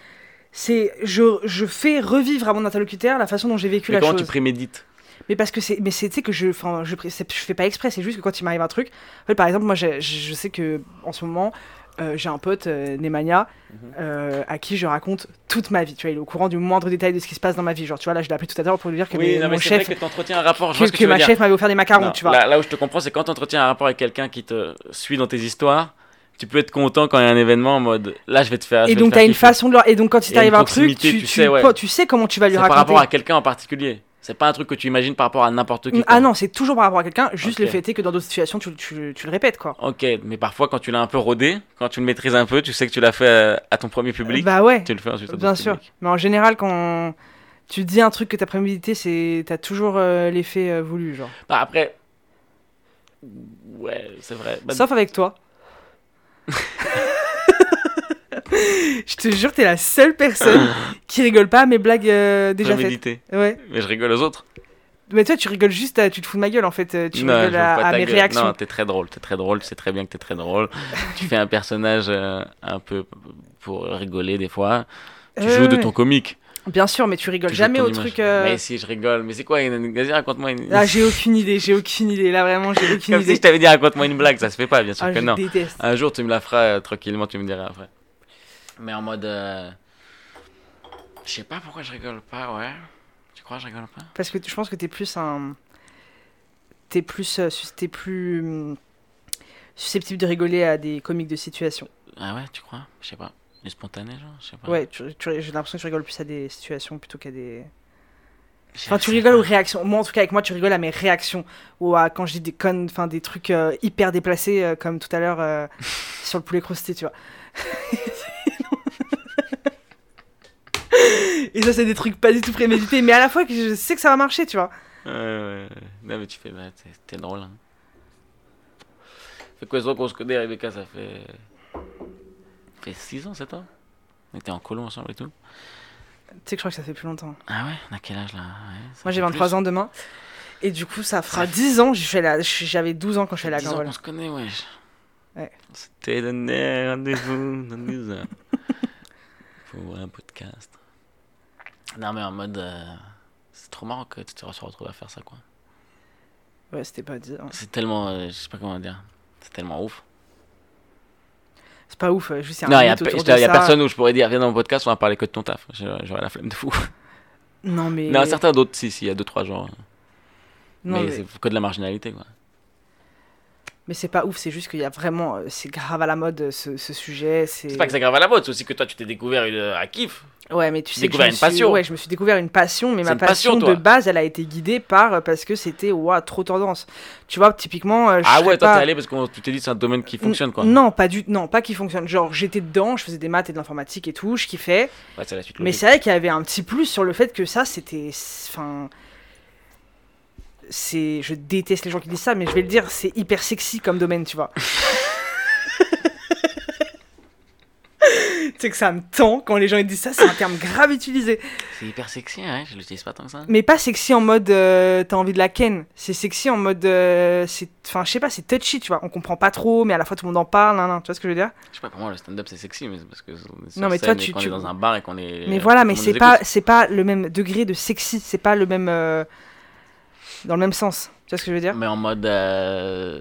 C'est je, je fais revivre à mon interlocuteur la façon dont j'ai vécu Mais la comment chose. tu prémédites? Mais parce que c'est, mais c'est, que je, enfin, je, je fais pas exprès. C'est juste que quand il m'arrive un truc, en fait, par exemple, moi, je, je sais que en ce moment, euh, j'ai un pote, euh, Nemanja, Mhm. euh, à qui je raconte toute ma vie. Tu vois, il est au courant du moindre détail de ce qui se passe dans ma vie. Genre, tu vois, là, je l'ai appelé tout à l'heure pour lui dire que mes- mon chef, que tu entretiens un rapport. Je que, que, que tu ma chef m'avait offert des macarons, Non, tu vois. Là, là où je te comprends, c'est quand tu entretiens un rapport avec quelqu'un qui te suit dans tes histoires, tu peux être content quand il y a un événement en mode là, je vais te faire. et donc, faire t'as une façon de leur. Et donc, quand il t'arrive un truc, tu, tu tu, sais, ouais. tu sais comment tu vas lui C'est par raconter. rapport à quelqu'un en particulier. C'est pas un truc que tu imagines par rapport à n'importe qui. quoi. Ah non, c'est toujours par rapport à quelqu'un. Juste le fait est que dans d'autres situations, tu, tu, tu le répètes, quoi. Ok, mais parfois quand tu l'as un peu rodé, quand tu le maîtrises un peu, tu sais que tu l'as fait euh, à ton premier public, Bah ouais. tu le fais ensuite à Bien sûr. publics. Mais en général, quand tu dis un truc que t'as prémédité, c'est t'as toujours euh, l'effet euh, voulu, genre. Bah après. Ouais, c'est vrai. Bah, Sauf avec toi. Je te jure, t'es la seule personne qui rigole pas à mes blagues euh, déjà faites. Ouais. Mais je rigole aux autres. Mais toi, tu rigoles juste, à- tu te fous de ma gueule en fait. euh, Tu non, rigoles à, mes gueule. réactions. Non, t'es très drôle, t'es très drôle, tu sais très bien que t'es très drôle. tu fais un personnage euh, un peu pour rigoler des fois. Tu joues de ouais. ton comique. Bien sûr, mais tu rigoles jamais ton au image. truc. euh, Mais si, je rigole. Mais c'est quoi une... Vas-y, raconte-moi une. Ah, j'ai aucune idée, j'ai aucune idée. Là, vraiment, j'ai aucune Comme si idée. je t'avais dit raconte-moi une blague, ça se fait pas, bien sûr Ah, que je non. déteste. Un jour, tu me la feras euh, tranquillement, tu me diras après. Mais en mode. euh, Je sais pas pourquoi je rigole pas, ouais. Tu crois que je rigole pas? Parce que je pense que t'es plus un. T'es plus. euh, sus- T'es plus. hum, susceptible de rigoler à des comiques de situation. Ah ouais, tu crois? Je sais pas. Du spontané, genre Je sais pas. Ouais, tu- tu- j'ai l'impression que tu rigoles plus à des situations plutôt qu'à des. Enfin, tu rigoles aux réactions. Moi, en tout cas, avec moi, tu rigoles à mes réactions. Ou à quand je dis des connes, enfin, des trucs euh, hyper déplacés, euh, comme tout à l'heure euh, sur le poulet crusté, tu vois. Et ça, c'est des trucs pas du tout prémédités, mais à la fois que je sais que ça va marcher, tu vois. Ouais, ouais, ouais. Non, mais tu fais. bah, t'es- T'es drôle, hein. fait quoi, qu'on se connaît, Rebecca Ça fait. Ça fait 6 ans, 7 ans On était en colo ensemble et tout. Tu sais que je crois que ça fait plus longtemps. Ah ouais? On a quel âge là? Ouais, Moi, j'ai fait 23 plus. ans demain. Et du coup, ça fera Ça 10 ans. J'avais 12 ans quand je suis allée à 10 ans Grenoble. qu'on se connaît. Ouais. On s'était donné rendez-vous dans 10 ans. Pour un podcast. Non, mais en mode. euh, C'est trop marrant que tu te retrouves à faire ça, quoi. Ouais, c'était pas 10 ans. C'est tellement. euh, je sais pas comment dire. C'est tellement ouf. C'est pas ouf, euh, juste a Non, un il y a, personne où je pourrais dire, viens dans mon podcast, on va parler que de ton taf. J'aurais la flemme de fou. Non, mais. Non, certains d'autres, si, si, il y a 2-3 gens. Non, mais, mais- c'est que de la marginalité, quoi. Mais c'est pas ouf, c'est juste qu'il y a vraiment. euh, C'est grave à la mode euh, ce, ce sujet. C'est pas que c'est grave à la mode, c'est aussi que toi, tu t'es découvert une, un kiff. Ouais, mais tu sais que je me une suis- passion. Ouais, je me suis découvert une passion, mais ma passion, de base, elle a été guidée par. euh, Parce que c'était, ouah, trop tendance. Tu vois, typiquement. euh, je Ah ouais, toi, pas- t'es allé parce que tu t'es dit c'est un domaine qui fonctionne, quoi. Non, pas du non, pas qui fonctionne. Genre, j'étais dedans, je faisais des maths et de l'informatique et tout, je kiffais. Ouais, c'est la suite Mais logique. c'est vrai qu'il y avait un petit plus sur le fait que ça, c'était. Enfin. C'est. Je déteste les gens qui disent ça, mais je vais le dire, c'est hyper sexy comme domaine, tu vois. tu sais que ça me tend quand les gens ils disent ça, c'est un terme grave utilisé. C'est hyper sexy, hein, je l'utilise pas tant que ça. Mais pas sexy en mode euh, t'as envie de la ken. C'est sexy en mode. euh, c'est- Enfin, je sais pas, c'est touchy, tu vois. On comprend pas trop, mais à la fois tout le monde en parle, nan, nan, tu vois ce que je veux dire? Je sais pas, pour moi, le stand-up c'est sexy, mais c'est parce que. on Non, mais toi, tu- tu- est dans un bar et qu'on est. Mais voilà, mais c'est pas, c'est pas le même degré de sexy, c'est pas le même. euh, dans le même sens. Tu vois ce que je veux dire? Mais en mode. euh,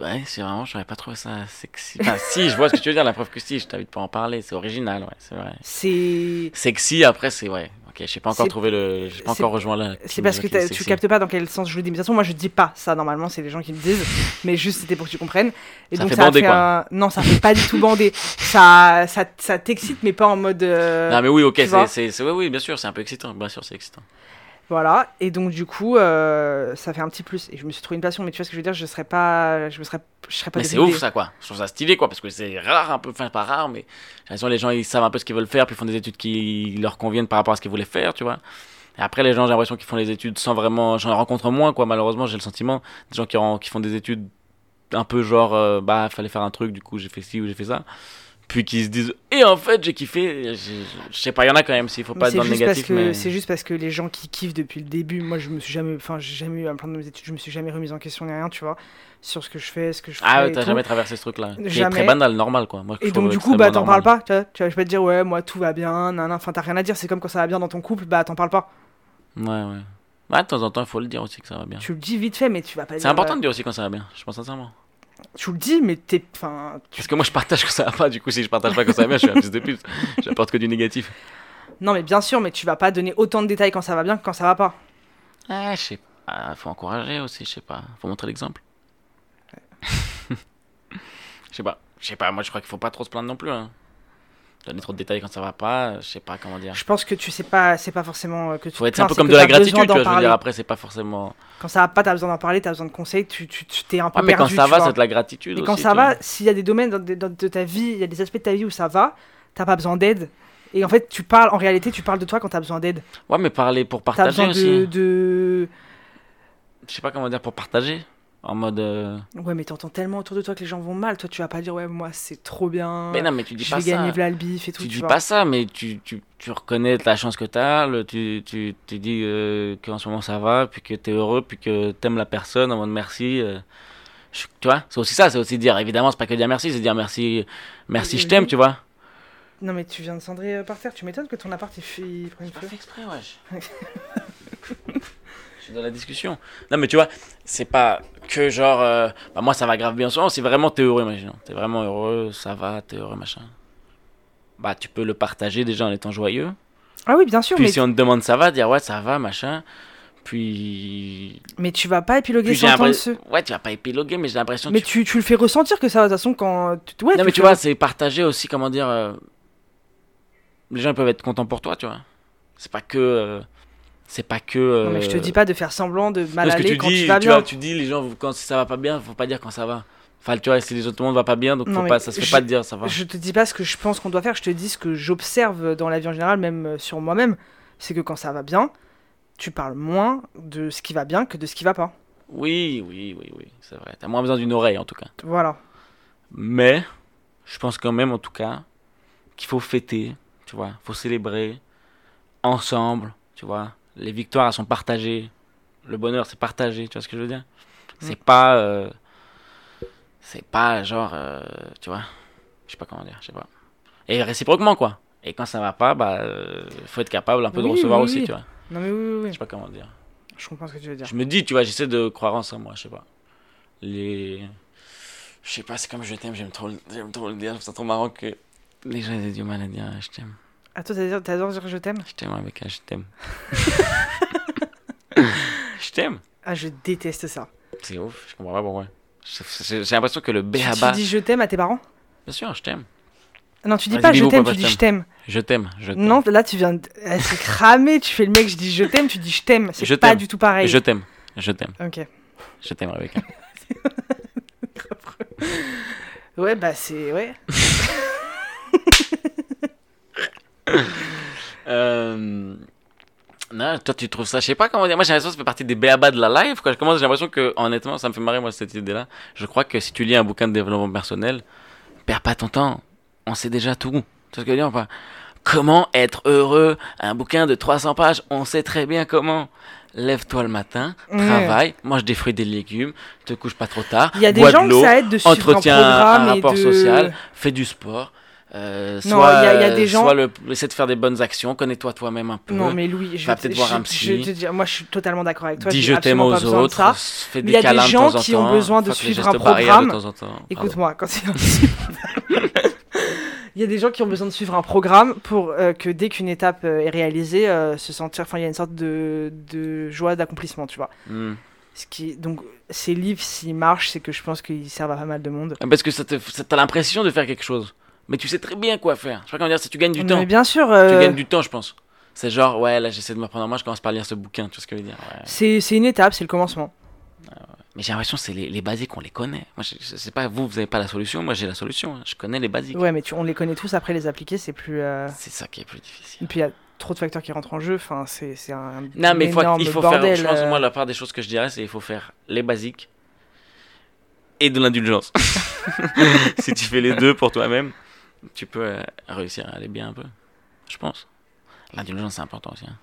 Ouais, c'est vraiment, j'aurais pas trouvé ça sexy. Enfin, si, je vois ce que tu veux dire, la preuve que si, je t'invite pas à en parler, c'est original, ouais, c'est vrai. C'est. Sexy, après, c'est ouais. Ok, j'ai pas encore trouvé le. J'ai pas encore rejoint là. C'est parce que tu captes pas dans quel sens je le dis. Mais de toute façon, moi je dis pas ça normalement, c'est les gens qui me disent. mais juste c'était pour que tu comprennes. Et Ça donc fait ça bander, fait quoi. un- Non, ça fait pas du tout bander. Ça, ça, ça t'excite, mais pas en mode. euh, Non, mais oui, ok, c'est- Oui, oui, bien sûr, c'est un peu excitant. Bien sûr, c'est excitant. Voilà, et donc du coup, euh, ça fait un petit plus. Et je me suis trouvé une passion, mais tu vois ce que je veux dire, je serais pas, je me serais, je serais pas. Mais c'est ouf ça quoi. Je trouve ça stylé quoi parce que c'est rare un peu, enfin pas rare mais j'ai l'impression que les gens ils savent un peu ce qu'ils veulent faire puis ils font des études qui leur conviennent par rapport à ce qu'ils voulaient faire, tu vois. Et après les gens j'ai l'impression qu'ils font les études sans vraiment, j'en rencontre moins quoi malheureusement j'ai le sentiment des gens qui, qui font des études un peu genre euh, bah fallait faire un truc du coup j'ai fait ci ou j'ai fait ça. Puis qui se disent et en fait j'ai kiffé, je sais pas il y en a quand même s'il faut pas être dans le négatif mais c'est juste parce que les gens qui kiffent depuis le début, moi je me suis jamais, enfin j'ai jamais eu un plan de mes études, je me suis jamais remise en question ni rien, tu vois, sur ce que je fais, ce que je fais. ah ouais t'as jamais traversé ce truc là. Qui est très banal normal quoi. Moi, Et donc du coup, bah t'en parles pas, tu vois, tu vois, je vais te dire ouais, moi tout va bien, nan, nan. enfin t'as rien à dire, c'est comme quand ça va bien dans ton couple, bah t'en parles pas. Ouais ouais. Ouais, de temps en temps il faut le dire aussi que ça va bien. Tu le dis vite fait, mais tu vas pas. C'est important euh, de dire aussi quand ça va bien, je pense sincèrement. Tu le dis, mais t'es, enfin, tu- Parce que moi je partage quand ça va pas, du coup si je partage pas quand ça va bien, je suis un fils de pute. J'apporte que du négatif. non mais bien sûr, mais tu vas pas donner autant de détails quand ça va bien que quand ça va pas. Ah, je sais pas, faut encourager aussi, je sais pas, faut montrer l'exemple. Je sais pas, je sais pas, moi je crois qu'il faut pas trop se plaindre non plus. Hein. Donner trop de détails quand ça va pas, je sais pas comment dire. Je pense que tu sais pas, c'est pas forcément euh, que tu. Faut être un peu comme de la besoin gratitude, tu vois, je veux dire, après c'est pas forcément... Quand ça va pas, t'as besoin d'en parler, t'as besoin de conseils, tu, tu, tu t'es un peu Ouais, mais quand ça va, c'est de la gratitude Et aussi. quand ça va, s'il y a des domaines dans- dans- de ta vie, il y a des aspects de ta vie où ça va, t'as pas besoin d'aide. Et en fait, tu parles, en réalité, tu parles de toi quand t'as besoin d'aide. Ouais, mais parler pour partager besoin aussi. de, de. Je sais pas comment dire, pour partager. En mode... euh, Ouais, mais t'entends tellement autour de toi que les gens vont mal. Toi, tu vas pas dire, ouais, moi, c'est trop bien. Mais non, mais tu dis je pas vais ça. gagner v'là le bif et tout. tu tu dis vois. pas ça, mais tu, tu, tu reconnais la chance que tu as, tu, tu, tu dis euh, qu'en ce moment ça va, puis que tu es heureux, puis que tu aimes la personne en mode merci. euh, je- tu vois, c'est aussi ça, c'est aussi dire, évidemment, c'est pas que dire merci, c'est dire merci, merci, Oui, je t'aime, oui. tu vois. Non, mais tu viens de cendrer par terre. Tu m'étonnes que ton appart il, fait- il feu. exprès, wesh. Suis dans la discussion. Non, mais tu vois, c'est pas que genre, euh, bah, moi ça va grave bien souvent, c'est vraiment t'es heureux, imaginons. T'es vraiment heureux, ça va, t'es heureux, machin. Bah, tu peux le partager déjà en étant joyeux. Ah oui, bien sûr, Puis mais, si on te demande ça va, dire ouais ça va machin. Puis, mais tu vas pas épiloguer sans temps l'impression. dessus. Ouais tu vas pas épiloguer mais j'ai l'impression. Mais que tu, tu le fais ressentir que ça va. De toute façon, quand. tu- Ouais, Non mais le tu fais vois c'est partager aussi comment dire. euh, Les gens peuvent être contents pour toi tu vois. C'est pas que. euh, C'est pas que. Non, mais je te dis pas de faire semblant de mal parce que aller tu quand dis, tu vas tu bien. vois, tu dis les gens quand ça va pas bien faut pas dire quand ça va. Enfin tu vois si les autres monde va pas bien donc Non, faut pas ça se fait je- pas de dire ça va. Je te dis pas ce que je pense qu'on doit faire, je te dis ce que j'observe dans la vie en général, même euh, sur moi-même. C'est que quand ça va bien, tu parles moins de ce qui va bien que de ce qui va pas. Oui oui oui oui c'est vrai. T'as moins besoin d'une oreille en tout cas. Voilà. Mais je pense quand même, en tout cas, qu'il faut fêter, tu vois, faut célébrer ensemble, tu vois. Les victoires elles sont partagées, le bonheur c'est partagé, tu vois ce que je veux dire? C'est pas, euh, c'est pas genre, euh, tu vois, je sais pas comment dire, je sais pas. Et réciproquement quoi. Et quand ça va pas, bah, euh, faut être capable un peu de recevoir oui, aussi, oui. tu vois. Non mais oui, oui, Je oui. sais pas comment dire. Je comprends ce que tu veux dire. Je me dis, tu vois, j'essaie de croire en ça, moi, je sais pas. Les. Je sais pas, c'est comme je t'aime, j'aime trop, trop le dire, je trouve ça trop marrant que les gens aient du mal à dire je t'aime. Ah toi t'adores dire je t'aime Je t'aime avec un je t'aime. je t'aime. Ah je déteste ça. C'est ouf, je comprends pas pourquoi. J'ai l'impression que le B Tu, dis je t'aime à tes parents Bien sûr, je t'aime. Non tu dis pas je t'aime, tu dis je t'aime. Je t'aime, je t'aime. Non là tu viens de... Ah, c'est cramé, tu fais le mec je dis je t'aime, tu dis je t'aime. C'est pas du tout pareil. Je t'aime, je t'aime, Ok. je t'aime, Rebecca. Ouais bah c'est... Ouais. Euh... Non, toi tu trouves ça, je sais pas comment dire. Moi j'ai l'impression que ça fait partie des béabas de la life. Quoi. Je commence, j'ai l'impression que, honnêtement, ça me fait marrer moi cette idée-là. Je crois que si tu lis un bouquin de développement personnel, perds pas ton temps. On sait déjà tout. Tu vois ce que je veux dire pas Comment être heureux? Un bouquin de 300 pages, on sait très bien comment. Lève-toi le matin, travaille, mange des fruits et des légumes, te couche pas trop tard, Il y a des bois gens de que ça aide de un entretiens un, rapport de... social, fais du sport. Euh, Non, soit, il y a- il y a euh, des gens- soit le, essaie de faire des bonnes actions, connais-toi toi-même un peu. Non mais Louis, je Va vais te- peut-être voir un psy. te dire, moi je suis totalement d'accord avec toi. Dis je t'aime aux autres, ça. fais Mais des il y a des de gens qui ont besoin de suivre un programme. de temps en temps. Pardon. Écoute-moi, quand c'est Il y a des gens qui ont besoin de suivre un programme pour euh, que dès qu'une étape euh, est réalisée, euh, se sentir, enfin, il y a une sorte de, de joie d'accomplissement, tu vois. Hmm. Ce qui, donc, ces livres, s'ils marchent, c'est que je pense qu'ils servent à pas mal de monde. Parce que t'as l'impression de faire quelque chose, mais tu sais très bien quoi faire. Je sais pas comment dire, si tu gagnes du temps, mais bien sûr, tu euh, gagnes du temps, je pense. C'est genre, ouais, là j'essaie de me prendre en main, je commence par lire ce bouquin, tu vois ce que je veux dire ouais. C'est une étape, c'est le commencement. Mais j'ai l'impression que c'est les, les basiques, on les connaît. Moi, je, je sais pas, vous, vous avez pas la solution, moi j'ai la solution. hein. Je connais les basiques. Ouais, mais tu, on les connaît tous, après les appliquer, c'est plus. euh, C'est ça qui est plus difficile. Et puis il y a trop de facteurs qui rentrent en jeu, enfin, c'est un. Non, mais il faut, il faut bordel, faire. Je pense, euh. moi, la part des choses que je dirais, c'est il faut faire les basiques et de l'indulgence. si tu fais les deux pour toi-même, tu peux euh, réussir à aller bien un peu. Je pense. L'indulgence, c'est important aussi. hein.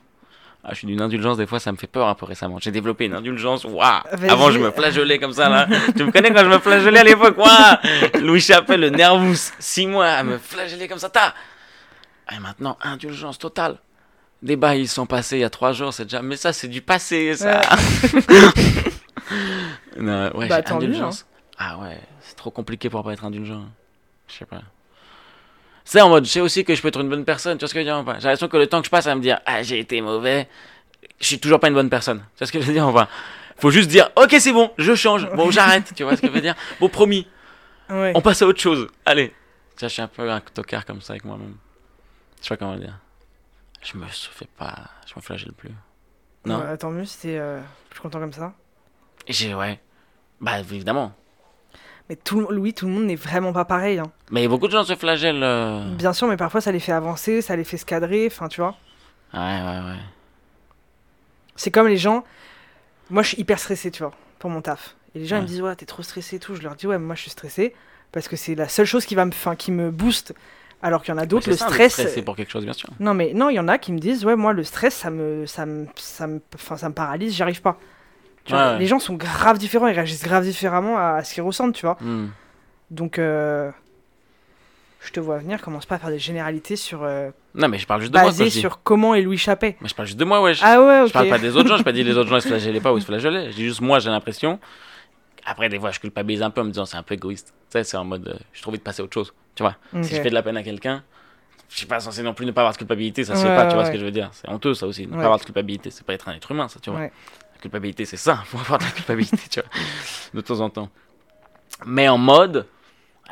Ah, je suis d'une indulgence, des fois, ça me fait peur un peu récemment. J'ai développé une indulgence, waouh. Avant, je me flageolais comme ça, là. tu me connais quand je me flageolais à l'époque, waouh Louis Chappelle, le nervous, six mois à me flageller comme ça, ta Et maintenant, indulgence totale. Des bails, ils sont passés il y a trois jours, c'est déjà. Mais ça, c'est du passé, ça. non, ouais, Bah, mieux. Ah ouais, c'est trop compliqué pour pas être indulgent. Je sais pas. C'est en mode, je sais aussi que je peux être une bonne personne, tu vois ce que je veux dire pas J'ai l'impression que le temps que je passe à me dire, ah, j'ai été mauvais, je suis toujours pas une bonne personne. Tu vois ce que je veux dire pas Faut juste dire, ok, c'est bon, je change, bon, j'arrête, tu vois ce que je veux dire Bon, promis, Ouais. on passe à autre chose, allez. Vois, je suis un peu un tocard comme ça avec moi-même. Je sais pas comment dire. Je me fais pas, je me flagelle plus. Non. Ouais, tant mieux, c'était euh, plus content comme ça. J'ai, ouais. Bah, évidemment. Mais tout, le- oui, tout le monde n'est vraiment pas pareil. hein. Mais beaucoup de gens se flagellent. euh. Bien sûr, mais parfois ça les fait avancer, ça les fait se cadrer, enfin tu vois. Ouais, ouais, ouais. C'est comme les gens. Moi je suis hyper stressé, tu vois, pour mon taf. Et les gens ils me disent, ouais, t'es trop stressé et tout. Je leur dis, ouais, mais moi je suis stressé parce que c'est la seule chose qui, va me, enfin, qui me booste. Alors qu'il y en a d'autres, le ça, stress. C'est pour quelque chose, bien sûr. Non, mais non, il y en a qui me disent, ouais, moi le stress ça me, ça me, ça me, enfin, ça me paralyse, j'y arrive pas. Tu vois, Ouais, ouais. Les gens sont grave différents, ils réagissent grave différemment à, à ce qu'ils ressentent, tu vois. Hmm. Donc, euh, je te vois venir, commence pas à faire des généralités sur. euh, Non, mais je parle juste de moi. sur comment est Louis. Mais je parle juste de moi, ouais. Je, Ah ouais, ok. je parle pas des autres gens. Je pas dit les autres gens ils se flagellaient pas ou ils se flagellaient. Je dis juste moi, j'ai l'impression. Après, des fois, je culpabilise un peu en me disant c'est un peu égoïste. Tu sais, c'est en mode euh, je trouve envie de passer à autre chose. Tu vois, si je fais de la peine à quelqu'un, je suis pas censé non plus ne pas avoir de culpabilité. Ça se fait Ouais, pas, tu vois ouais. ce que je veux dire. C'est honteux, ça aussi. Ne pas avoir de culpabilité, c'est pas être un être humain, ça, tu vois. Ouais. Culpabilité, c'est ça. Faut avoir de la culpabilité, tu vois, de temps en temps. Mais en mode,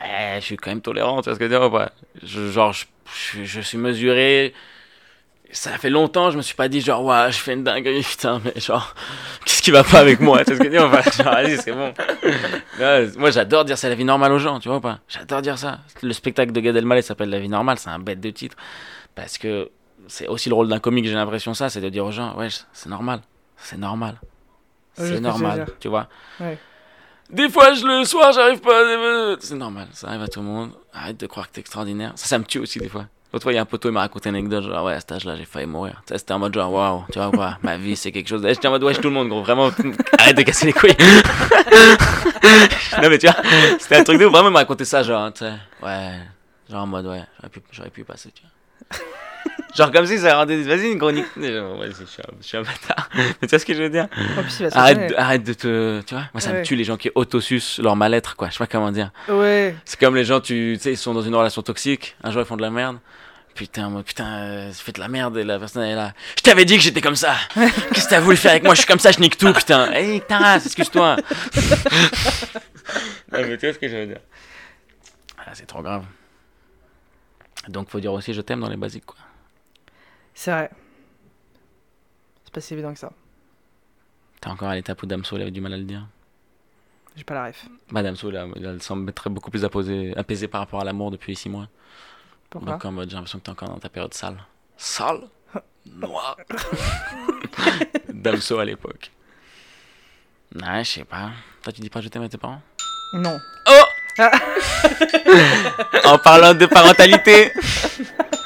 eh, je suis quand même tolérant, tu vois ce que je veux dire ou pas? Je, Genre, je, suis mesuré. Ça fait longtemps, je me suis pas dit, genre, ouais, je fais une dinguerie, putain, mais genre, qu'est-ce qui va pas avec moi Tu vois ce que je veux dire ou pas? Genre, vas-y, c'est bon. Ouais, moi, j'adore dire c'est la vie normale aux gens, tu vois pas? J'adore dire ça. Le spectacle de Gad Elmaleh s'appelle La vie normale, c'est un bête de titre. Parce que c'est aussi le rôle d'un comique, j'ai l'impression, ça, c'est de dire aux gens, ouais, c'est normal. C'est normal. Ouais, C'est normal, tu vois. Ouais. Des fois, je, le soir, j'arrive pas. à- C'est normal, ça arrive à tout le monde. Arrête de croire que t'es extraordinaire. Ça, ça me tue aussi des fois. L'autre fois, il y a un poteau, il m'a raconté une anecdote. Genre, ouais, à cet âge-là, j'ai failli mourir. Tu sais, c'était en mode genre, waouh, tu vois pas Ma vie, c'est quelque chose. J'étais en mode, wesh, tout le monde, gros. Vraiment, arrête de casser les couilles. non, mais tu vois, c'était un truc de. Vraiment, il m'a raconté ça, genre, tu sais, ouais. Genre en mode, ouais, j'aurais pu, j'aurais pu passer, tu vois. Genre comme si ça rendait. Vas-y, une chronique. Je suis un, je suis un bâtard. Mais tu vois ce que je veux dire arrête, de- arrête de te. Tu vois Moi, ça Ouais. me tue les gens qui autosucent leur mal-être, quoi. Je sais pas comment dire. Ouais. C'est comme les gens, tu sais, ils sont dans une relation toxique. Un jour, ils font de la merde. Putain, moi, putain, euh, fais de la merde et la personne elle est là. Je t'avais dit que j'étais comme ça. Qu'est-ce que t'as voulu faire avec moi? Je suis comme ça, je nique tout, putain. Hé, ta race, excuse-toi. non, mais tu vois ce que je veux dire ah, C'est trop grave. Donc, faut dire aussi je t'aime dans les basiques, quoi. C'est vrai. C'est pas si évident que ça. T'es encore à l'étape où Damso, il avait du mal à le dire. J'ai pas la ref. Madame Soul, elle, elle semble être beaucoup plus apaisée, apaisée par rapport à l'amour depuis 6 mois. Pourquoi Donc en mode, j'ai l'impression que t'es encore dans ta période sale. Sale? Noir Damso à l'époque. Ouais, je sais pas. Toi, tu dis pas je t'aime à tes parents? Non. Oh Ah. En parlant de parentalité,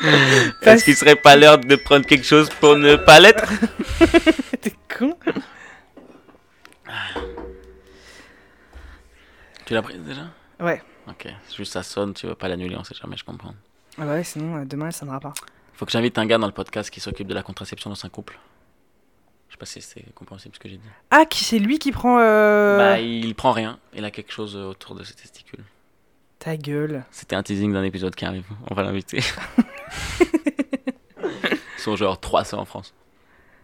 est-ce qu'il serait pas l'heure de prendre quelque chose pour ne pas l'être? T'es con Tu l'as prise déjà? Ouais. Ok, juste ça sonne, tu veux pas l'annuler, on sait jamais, je comprends. Ah bah ouais, sinon euh, demain ça sonnera pas. Faut que j'invite un gars dans le podcast qui s'occupe de la contraception dans un couple. Je sais pas si c'est compréhensible ce que j'ai dit. Ah, qui c'est lui qui prend. Euh... Bah, il prend rien. Il a quelque chose autour de ses testicules. Ta gueule. C'était un teasing d'un épisode qui arrive. On va l'inviter. Ils sont genre 300 en France.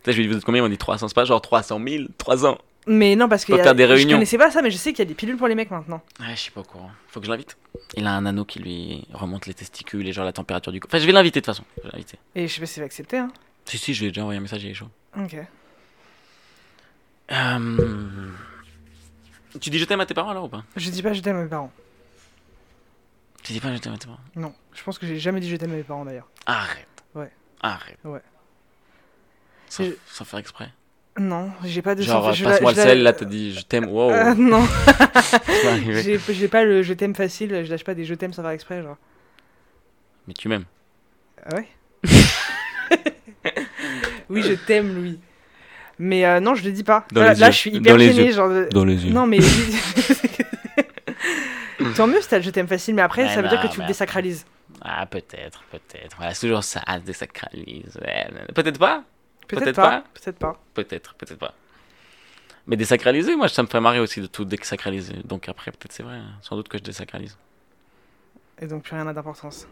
Tu sais, je lui dit, vous êtes combien m'ont dit 300. C'est pas genre 300 000 300 Mais non, parce que. Faut y a- faire des Je réunions. connaissais pas ça, mais je sais qu'il y a des pilules pour les mecs maintenant. Ouais, je suis pas au courant. Faut que je l'invite. Il a un anneau qui lui remonte les testicules et genre la température du corps. Enfin, je vais l'inviter de toute façon. Je vais l'inviter. Et je sais pas si c'est accepté, hein. Si, si, je lui ai déjà envoyé un message, il est chaud. Ok. Euh, Tu dis je t'aime à tes parents alors ou pas? Je dis pas je t'aime à mes parents. Tu dis pas je t'aime à tes parents? Non. Je pense que j'ai jamais dit je t'aime à mes parents d'ailleurs. Arrête. Ouais. Arrête. Ouais. Sans, sans faire exprès. Non, j'ai pas de Genre, je passe-moi le sel, là t'as dit je t'aime, wow. Euh, non, j'ai pas le je t'aime facile, je lâche pas des je t'aime sans faire exprès, genre. Mais tu m'aimes. Ah ouais? Oui, je t'aime, Louis. Mais euh, non, je le dis pas. Dans Voilà, les là, yeux. je suis hyper Dans les gênée, yeux. genre. de- Dans les yeux. Non, mais. Tant mieux si t'as le je t'aime facile, mais après, Ouais, ça veut dire non, que tu le mais- désacralises. Ah, peut-être, peut-être. Voilà, c'est toujours ça, se désacralise. Peut-être pas? Peut-être pas. pas? Peut-être pas. Peut-être, peut-être pas. Mais désacraliser, moi, ça me fait marrer aussi de tout désacraliser. Donc après, peut-être c'est vrai. hein. Sans doute que je désacralise. Et donc, plus rien n'a d'importance.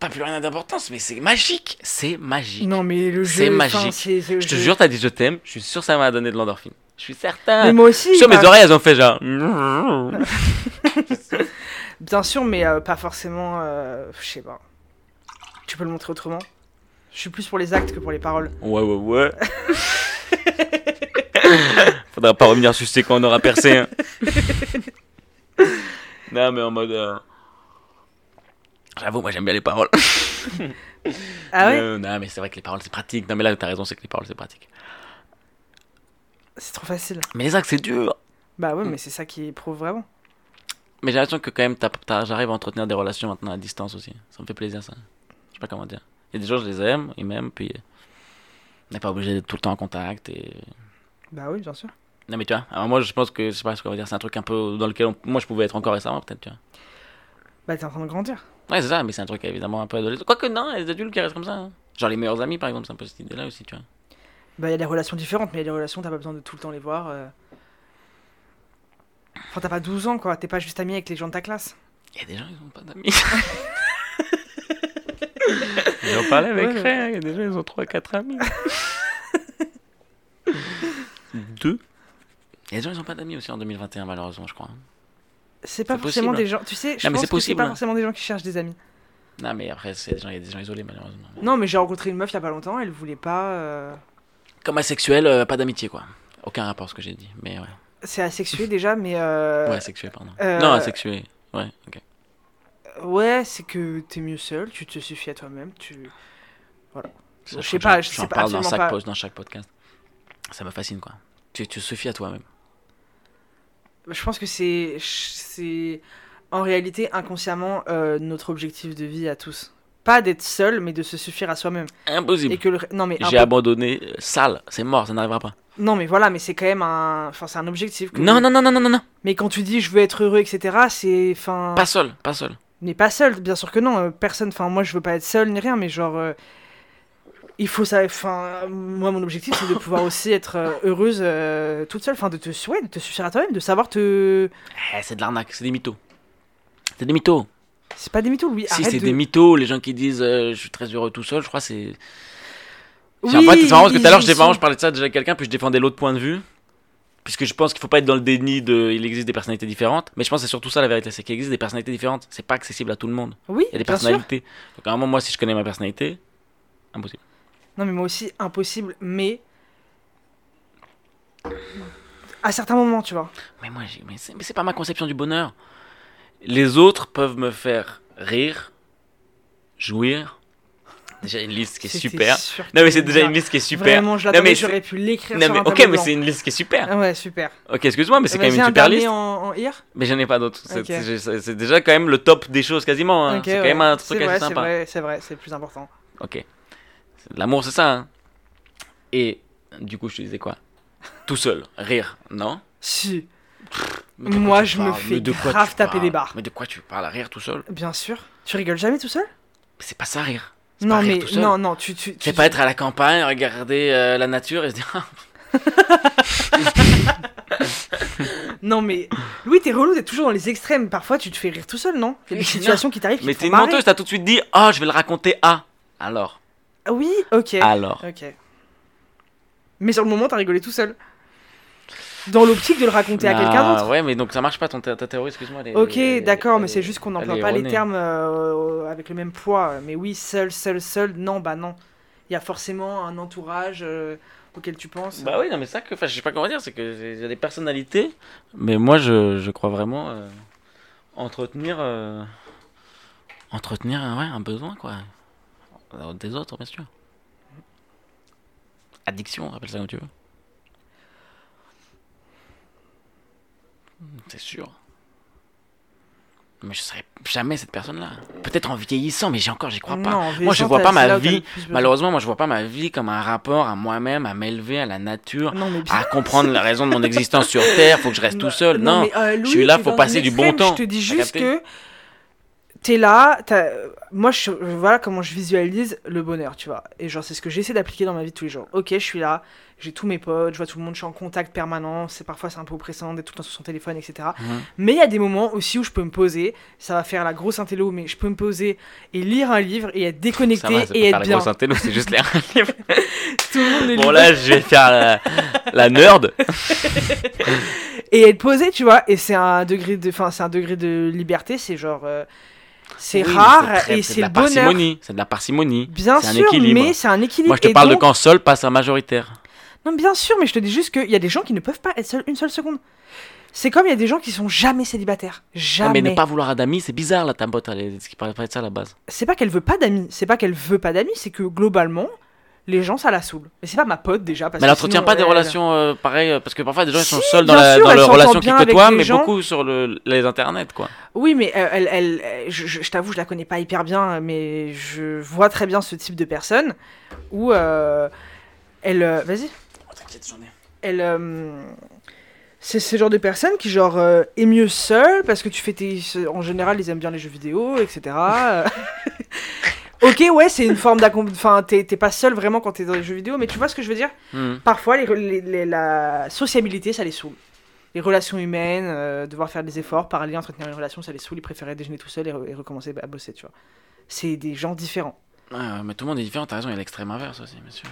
Pas plus rien d'importance, mais c'est magique. C'est magique. Non, mais le jeu. C'est magique. c'est- c'est le Je te jeu. jure, t'as dit je t'aime. Je suis sûr que ça m'a donné de l'endorphine. Je suis certain. Mais moi aussi. Sûr, mes oreilles, elles ont fait genre. Bien sûr, mais euh, pas forcément. euh, je sais pas. Tu peux le montrer autrement Je suis plus pour les actes que pour les paroles. Ouais, ouais, ouais. Faudra pas revenir sucer quand on aura percé. hein. non, mais en mode. euh, J'avoue, moi j'aime bien les paroles. Ah ouais? Euh, non, mais c'est vrai que les paroles c'est pratique. Non, mais là t'as raison, c'est que les paroles c'est pratique. C'est trop facile. Mais les actes c'est dur. Bah Mm. ouais, mais c'est ça qui prouve vraiment. Mais j'ai l'impression que quand même j'arrive à entretenir des relations maintenant à distance aussi. Ça me fait plaisir ça. Je sais pas comment dire. Il y a des gens, je les aime, ils m'aiment, puis on n'est pas obligé d'être tout le temps en contact. Et... Bah oui, bien sûr. Non, mais tu vois, alors moi je pense que je sais pas ce qu'on va dire, c'est un truc un peu dans lequel on- moi je pouvais être encore récemment peut-être, tu vois. Bah t'es en train de grandir. Ouais, c'est ça, mais c'est un truc évidemment un peu adolescent. Quoique non, des adultes qui restent comme ça. hein. Genre les meilleurs amis par exemple, c'est un peu cette idée-là aussi, tu vois. Bah il y a des relations différentes, mais il y a des relations, t'as pas besoin de tout le temps les voir. euh. Enfin, t'as pas 12 ans, quoi. T'es pas juste ami avec les gens de ta classe. Il y a des gens, ils ont pas d'amis. J'en parlais avec Ouais, ouais. frère, il y a des gens, ils ont 3-4 amis. Deux Il y a des gens, ils ont pas d'amis aussi en 2021, malheureusement, je crois. C'est pas forcément possible. des gens. Tu sais, je Non, pense c'est que c'est pas forcément des gens qui cherchent des amis. Non, mais après, c'est des gens- il y a des gens isolés, malheureusement. Non, mais j'ai rencontré une meuf il y a pas longtemps, elle voulait pas. euh, Comme asexuel, euh, pas d'amitié, quoi. Aucun rapport, ce que j'ai dit. Mais ouais. C'est asexué déjà, mais. euh, Ouais, asexuel, pardon. euh, Non, asexuel. Ouais, ok. Ouais, c'est que t'es mieux seul, tu te suffis à toi-même, tu. Ça, je sais pas, je sais pas, parle dans chaque, pas. dans chaque podcast. Ça me fascine, quoi. Tu, tu suffis à toi-même. Je pense que c'est. C'est. En réalité, inconsciemment, euh, notre objectif de vie à tous. Pas d'être seul, mais de se suffire à soi-même. Impossible. Et que le. Non, mais. J'ai abandonné, euh, sale, c'est mort, ça n'arrivera pas. Non, mais voilà, mais c'est quand même un. Enfin, c'est un objectif. que- Non, non, non, non, non, non, non. Mais quand tu dis je veux être heureux, etc., c'est. Enfin. Pas seul, pas seul. Mais pas seul, bien sûr que non. euh, personne. Enfin, moi, je veux pas être seul ni rien, mais genre. euh, il faut ça. Enfin, moi, mon objectif, c'est de pouvoir aussi être heureuse toute seule. Enfin, de te, ouais, de te suffire à toi-même, de savoir te. Eh, c'est de l'arnaque, c'est des mythos. C'est des mythos. C'est pas des mythos, Louis. si c'est de- des mythos, les gens qui disent euh, je suis très heureux tout seul, je crois que c'est. Oui, en fait, c'est marrant parce que tout à l'heure, je, parlais de ça déjà avec quelqu'un, puis je défendais l'autre point de vue. Puisque je pense qu'il faut pas être dans le déni de. Il existe des personnalités différentes. Mais je pense que c'est surtout ça la vérité, c'est qu'il existe des personnalités différentes. C'est pas accessible à tout le monde. Oui, Il y a des sûr. personnalités. Donc à un moment, moi, si je connais ma personnalité, impossible. Non, mais moi aussi, impossible, mais. À certains moments, tu vois. Mais moi, mais c'est pas ma conception du bonheur. Les autres peuvent me faire rire, jouir. Déjà une liste qui est super. Non, mais c'est déjà une liste qui est super. Vraiment, je Non, mais j'aurais pu l'écrire Non, sur mais un ok, mais c'est une liste qui est super. Ah ouais, super. Ok, excuse-moi, mais c'est quand même Vas-y, une un super liste. en, en ir Mais j'en ai pas d'autres. C'est- déjà quand même le top des choses quasiment. hein. Ok, c'est quand ouais. même un truc vrai, assez c'est sympa. c'est vrai, c'est plus important. Ok. L'amour, c'est ça. hein. Et du coup, je te disais quoi? Tout seul, rire, non? Si, Moi, je me fais de grave taper des barres. Mais de quoi tu parles Rire tout seul bien sûr. Tu rigoles jamais tout seul? C'est pas ça, rire. Non, mais non, non, tu. tu, C'est pas être à la campagne, regarder euh, la nature et se dire. Ah, Non, mais. Louis, t'es relou, t'es toujours dans les extrêmes. Parfois, tu te fais rire tout seul, non? Il y a des situations qui t'arrivent Mais te t'es une menteuse, t'as tout de suite dit Ah, je vais le raconter à. Alors. Oui, ok. Alors. Ok. Mais sur le moment, t'as rigolé tout seul. Dans l'optique de le raconter à quelqu'un Ah, d'autre. Ouais, mais donc ça marche pas ton ta théorie, excuse-moi. Ok, d'accord, mais c'est est- juste qu'on n'emploie pas les termes euh, avec le même poids. Mais oui, seul, seul, seul, non, bah non. Il y a forcément un entourage euh, auquel tu penses. Bah oui, non, mais ça que. Enfin, je sais pas comment dire, c'est qu'il y a des personnalités, mais moi, je, je crois vraiment euh, entretenir. entretenir ouais, un besoin, quoi. Des autres, bien sûr. Addiction, appelle ça comme tu veux. C'est sûr. Mais je serai jamais cette personne-là. Peut-être en vieillissant, mais j'ai encore, j'y crois pas. Non, Moi, je vois pas ma vie. Malheureusement, moi, je vois pas ma vie comme un rapport à moi-même, à m'élever, à la nature, Non, mais à comprendre la raison de mon existence sur Terre. Faut que je reste tout seul. Non, mais, euh, je suis là, faut passer du bon temps. Je te dis juste que t'es là, moi je, voilà comment je visualise le bonheur, tu vois. Et genre c'est ce que j'essaie d'appliquer dans ma vie de tous les jours. Ok, je suis là, j'ai tous mes potes, je vois tout le monde, je suis en contact permanent. C'est parfois c'est un peu oppressant d'être tout le temps sur son téléphone, etc. Mhm. Mais il y a des moments aussi où je peux me poser. Ça va faire la grosse intello, mais je peux me poser et lire un livre et être déconnecté va, et pas être faire la bien. grosse intello, c'est juste lire un livre. Tout le monde est Bon, là, je vais faire la, la nerd. et être posé, tu vois. Et c'est un degré de, enfin c'est un degré de liberté. C'est genre, euh, c'est Oui, rare très- et c'est c'est de le la bonheur. parcimonie. C'est de la parcimonie. Bien C'est un sûr, mais c'est un équilibre. Moi, je te Et parle de quand seul passe à majoritaire. Non, bien sûr, mais je te dis juste qu'il y a des gens qui ne peuvent pas être seuls une seule seconde. C'est comme il y a des gens qui sont jamais célibataires. Non, Jamais. mais ne pas vouloir d'amis, c'est bizarre, là, ta pote. Elle est... Ce qui paraît pas être ça à la base. C'est pas qu'elle veut pas d'amis. C'est pas qu'elle veut pas d'amis. C'est que globalement, les gens, ça la saoule. Mais c'est pas ma pote déjà. Parce Mais elle entretient pas des relations euh, pareilles, euh, parce que parfois, des gens ils sont Si, seuls dans, la, sûr, dans leur relation avec côtoient, mais gens. beaucoup sur le, les internets, quoi. Oui, mais euh, elle, je, je- je t'avoue, je la connais pas hyper bien, mais je vois très bien ce type de personne où euh, elle. Euh, Vas-y. elle euh, c'est ce genre de personne qui genre euh, est mieux seule parce que tu fais tes en général ils aiment bien les jeux vidéo etc ok ouais c'est une forme d'accom enfin t'es t'es pas seul vraiment quand t'es dans les jeux vidéo mais tu vois ce que je veux dire? Hmm. parfois les, les- les- la sociabilité ça les saoule les relations humaines euh, devoir faire des efforts parler entretenir une relation ça les saoule ils préféraient déjeuner tout seul et, re- et recommencer à bosser tu vois c'est des gens différents Ouais, ouais, mais tout le monde est différent, t'as raison, il y a l'extrême inverse aussi, bien sûr.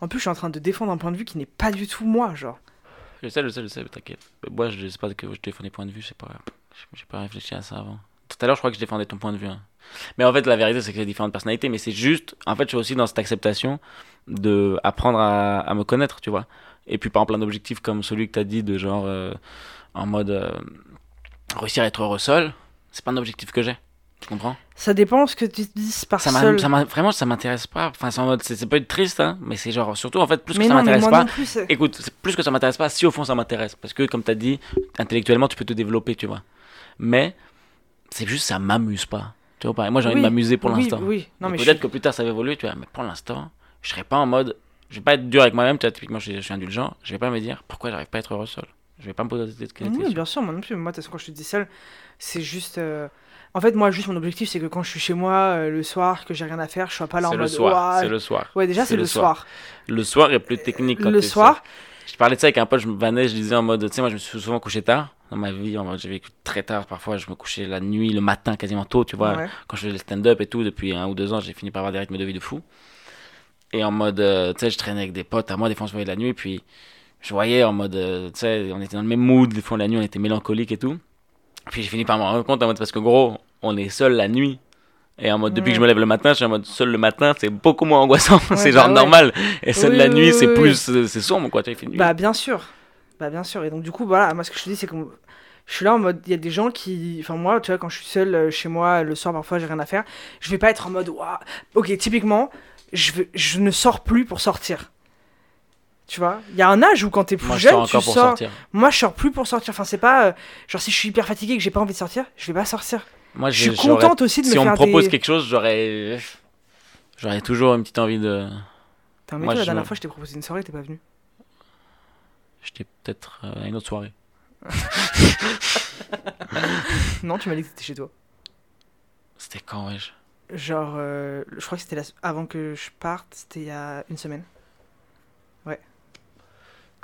En plus je suis en train de défendre un point de vue qui n'est pas du tout moi genre Je sais, je sais, je sais, t'inquiète. Mais Moi, je sais pas que je défends des points de vue, c'est pas. J'ai pas réfléchi à ça avant. Tout à l'heure, je crois que je défendais ton point de vue. hein. Mais en fait, la vérité, c'est que c'est différentes personnalités, mais c'est juste. En fait, je suis aussi dans cette acceptation de apprendre à, à me connaître, tu vois. Et puis, par exemple, un objectif comme celui que t'as dit, de genre. euh, en mode. euh, réussir à être heureux seul, c'est pas un objectif que j'ai. Tu comprends? Ça dépend ce que tu dis par ça seul ça Vraiment, ça m'intéresse pas. Enfin, c'est en mode. C'est pas être triste, hein, mais c'est genre. Surtout, en fait, plus mais que ça non mais m'intéresse pas. plus Écoute, plus que ça m'intéresse pas, si au fond ça m'intéresse. Parce que, comme tu as dit, intellectuellement, tu peux te développer, tu vois. Mais c'est juste, ça m'amuse pas. Tu vois, pareil. Moi, j'ai envie Oui, de m'amuser pour oui, l'instant. Oui, Peut-être suis- que plus tard ça va évoluer, tu vois. Mais pour l'instant, je serai pas en mode. Je vais pas être dur avec moi-même, tu vois. Typiquement, je suis, je suis indulgent. Je vais pas me dire pourquoi j'arrive pas à être heureux seul. Je vais pas me poser cette cette Oui, question. bien sûr, moi non plus. Moi, de toute façon, quand je te dis seul, c'est juste. euh, En fait, moi, juste mon objectif, c'est que quand je suis chez moi euh, le soir, que j'ai rien à faire, je sois pas là en C'est le mode. soir. C'est le soir. Ouais, déjà, c'est le soir. Le soir est plus technique quand Le soir, seul. Je parlais de ça avec un pote, je me vannais, je disais en mode, tu sais, moi je me suis souvent couché tard dans ma vie, mode, j'ai vécu très tard, parfois je me couchais la nuit, le matin, quasiment tôt, tu vois. ouais. quand je faisais le stand-up et tout, depuis un ou deux ans, j'ai fini par avoir des rythmes de vie de fou. Et en mode, euh, tu sais, je traînais avec des potes à moi, des fois on se voyait la nuit, puis je voyais en mode, euh, tu sais, on était dans le même mood, des fois la nuit on était mélancolique et tout. Puis j'ai fini par me rendre compte en mode, parce que gros, on est seul la nuit. Et en mode, depuis que je me lève le matin, je suis en mode, seul le matin, c'est beaucoup moins angoissant, c'est bah genre ouais. normal. Et seul Oui, la oui, nuit, oui, c'est plus, c'est sombre, quoi, tu fait nuit. Bah, bien sûr. Bah, bien sûr. Et donc, du coup, voilà, moi, ce que je te dis, c'est que je suis là en mode. Il y a des gens qui. Enfin, moi, tu vois, quand je suis seul euh, chez moi le soir, parfois, j'ai rien à faire. Je vais pas être en mode. Ouah. Ok, typiquement, je, je ne sors plus pour sortir. Tu vois Il y a un âge où quand t'es plus Moi, je jeune, sors tu pour sors. sortir. Moi, je sors plus pour sortir. Enfin, c'est pas. euh, genre, si je suis hyper fatigué et que j'ai pas envie de sortir, je vais pas sortir. Moi, Je suis contente aussi de Si me on faire me propose des. quelque chose, j'aurais, j'aurais toujours une petite envie de. T'as un mec, la dernière fois, je t'ai proposé une soirée, t'es pas venu. J'étais peut-être euh, à une autre soirée. non, tu m'as dit que t'étais chez toi. C'était quand, wesh? Genre, euh, je crois que c'était la... avant que je parte, c'était il y a une semaine.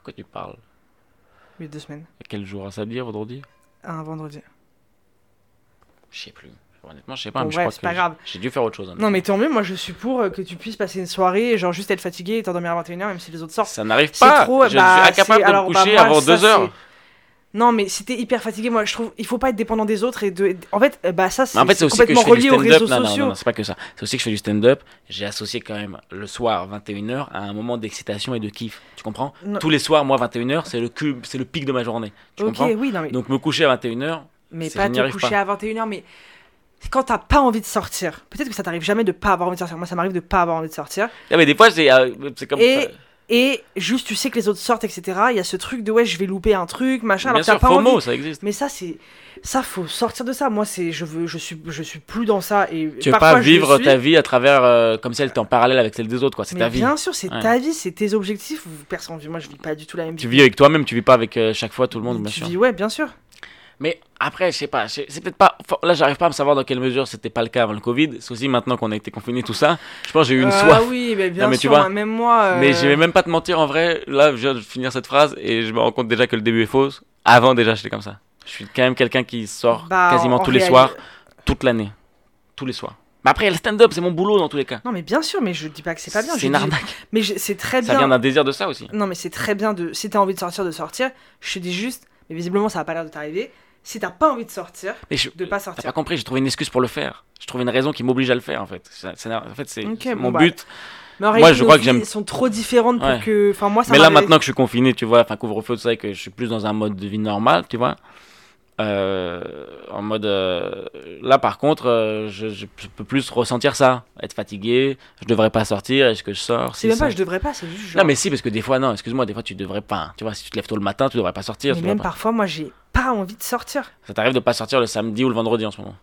Quoi tu parles Oui, deux semaines. Quel jour Un samedi, un vendredi? Un vendredi. Je sais plus. Honnêtement, je sais pas. Bon, mais je bref, crois c'est que pas grave. J'ai dû faire autre chose. hein. Non, mais tant mieux, moi je suis pour euh, que tu puisses passer une soirée genre juste être fatigué et t'endormir à 21h, même si les autres sortent. Ça n'arrive pas. trop, je bah, suis incapable de alors, me bah, coucher moi, avant ça, 2 heures. c'est- Non, mais si t'es hyper fatigué, moi je trouve il faut pas être dépendant des autres et de. En fait, euh, bah ça c'est en fait, complètement relié aux réseaux Non, non, sociaux. non, non, c'est pas que ça. C'est aussi que je fais du stand-up. J'ai associé quand même le soir, 21h, à un moment d'excitation et de kiff. Tu comprends? Non. Tous les soirs, moi, 21h, c'est le, cube, c'est le pic de ma journée. Tu comprends? oui, non mais, Donc, me coucher à 21h, mais pas te coucher pas. à 21h, mais quand t'as pas envie de sortir, peut-être que ça t'arrive jamais de pas avoir envie de sortir. Moi, ça m'arrive de pas avoir envie de sortir. Ah, mais des fois, c'est euh, comme. Et- ça. Et juste, tu sais que les autres sortent, etc. Il y a ce truc de ouais, je vais louper un truc, machin, Bien alors sûr, pas FOMO, envie. ça existe. Mais ça, c'est. Ça, faut sortir de ça. Moi, c'est. Je veux. Je suis. Je suis plus dans ça. Et Tu veux pas vivre ta vie à travers. euh, comme si elle était en parallèle avec celle des autres, quoi. C'est ta vie. bien sûr, c'est Ouais. ta vie, c'est tes objectifs. Personne. Moi, je vis pas du tout la même Tu vie. vis avec toi-même, tu vis pas avec euh, chaque fois tout le monde, bien tu sûr. vis, ouais, bien sûr. Mais après, je sais pas, c'est peut-être pas. Là, j'arrive pas à me savoir dans quelle mesure c'était pas le cas avant le Covid. C'est aussi maintenant qu'on a été confinés, tout ça. Je pense que j'ai eu une Ah soif. oui, mais bien Non, mais tu sûr. vois, moi, même moi. euh, Mais je vais même pas te mentir, en vrai, là, je viens de finir cette phrase et je me rends compte déjà que le début est fausse. Avant, déjà, j'étais comme ça. Je suis quand même quelqu'un qui sort bah, quasiment en tous les soirs, toute l'année. Tous les soirs. Mais après, le stand-up, c'est mon boulot dans tous les cas. Non, mais bien sûr, mais je dis pas que c'est pas bien. C'est une dis- arnaque. Mais je- c'est très Ça bien. vient d'un désir de ça aussi. Non, mais c'est très bien de. Si t'as envie de sortir, de sortir. Je te dis juste. Mais visiblement, ça a pas l'air de t'arriver. Si t'as pas envie de sortir, Mais je, de pas T'as sortir. pas compris, j'ai trouvé une excuse pour le faire. Je trouve une raison qui m'oblige à le faire en fait. Ça- ça- en fait, c'est bon, mon bah, but. Mais en Moi, je crois que j'aime- sont trop différentes pour que. Enfin, moi, ça Mais là maintenant que je suis confiné, tu vois, enfin couvre-feu, tout ça, et que je suis plus dans un mode de vie normal, tu vois. Euh, en mode. euh, là par contre, euh, je, je- peux plus ressentir ça. Être fatigué, je devrais pas sortir, est-ce que je sors? C'est si, même pas, ça. je devrais pas, c'est juste. Genre... Non mais si, parce que des fois, non, excuse-moi, des fois tu devrais pas. Tu vois, si tu te lèves tôt le matin, tu devrais pas sortir. Mais tu même pas. parfois, moi, j'ai pas envie de sortir. Ça t'arrive de pas sortir le samedi ou le vendredi en ce moment?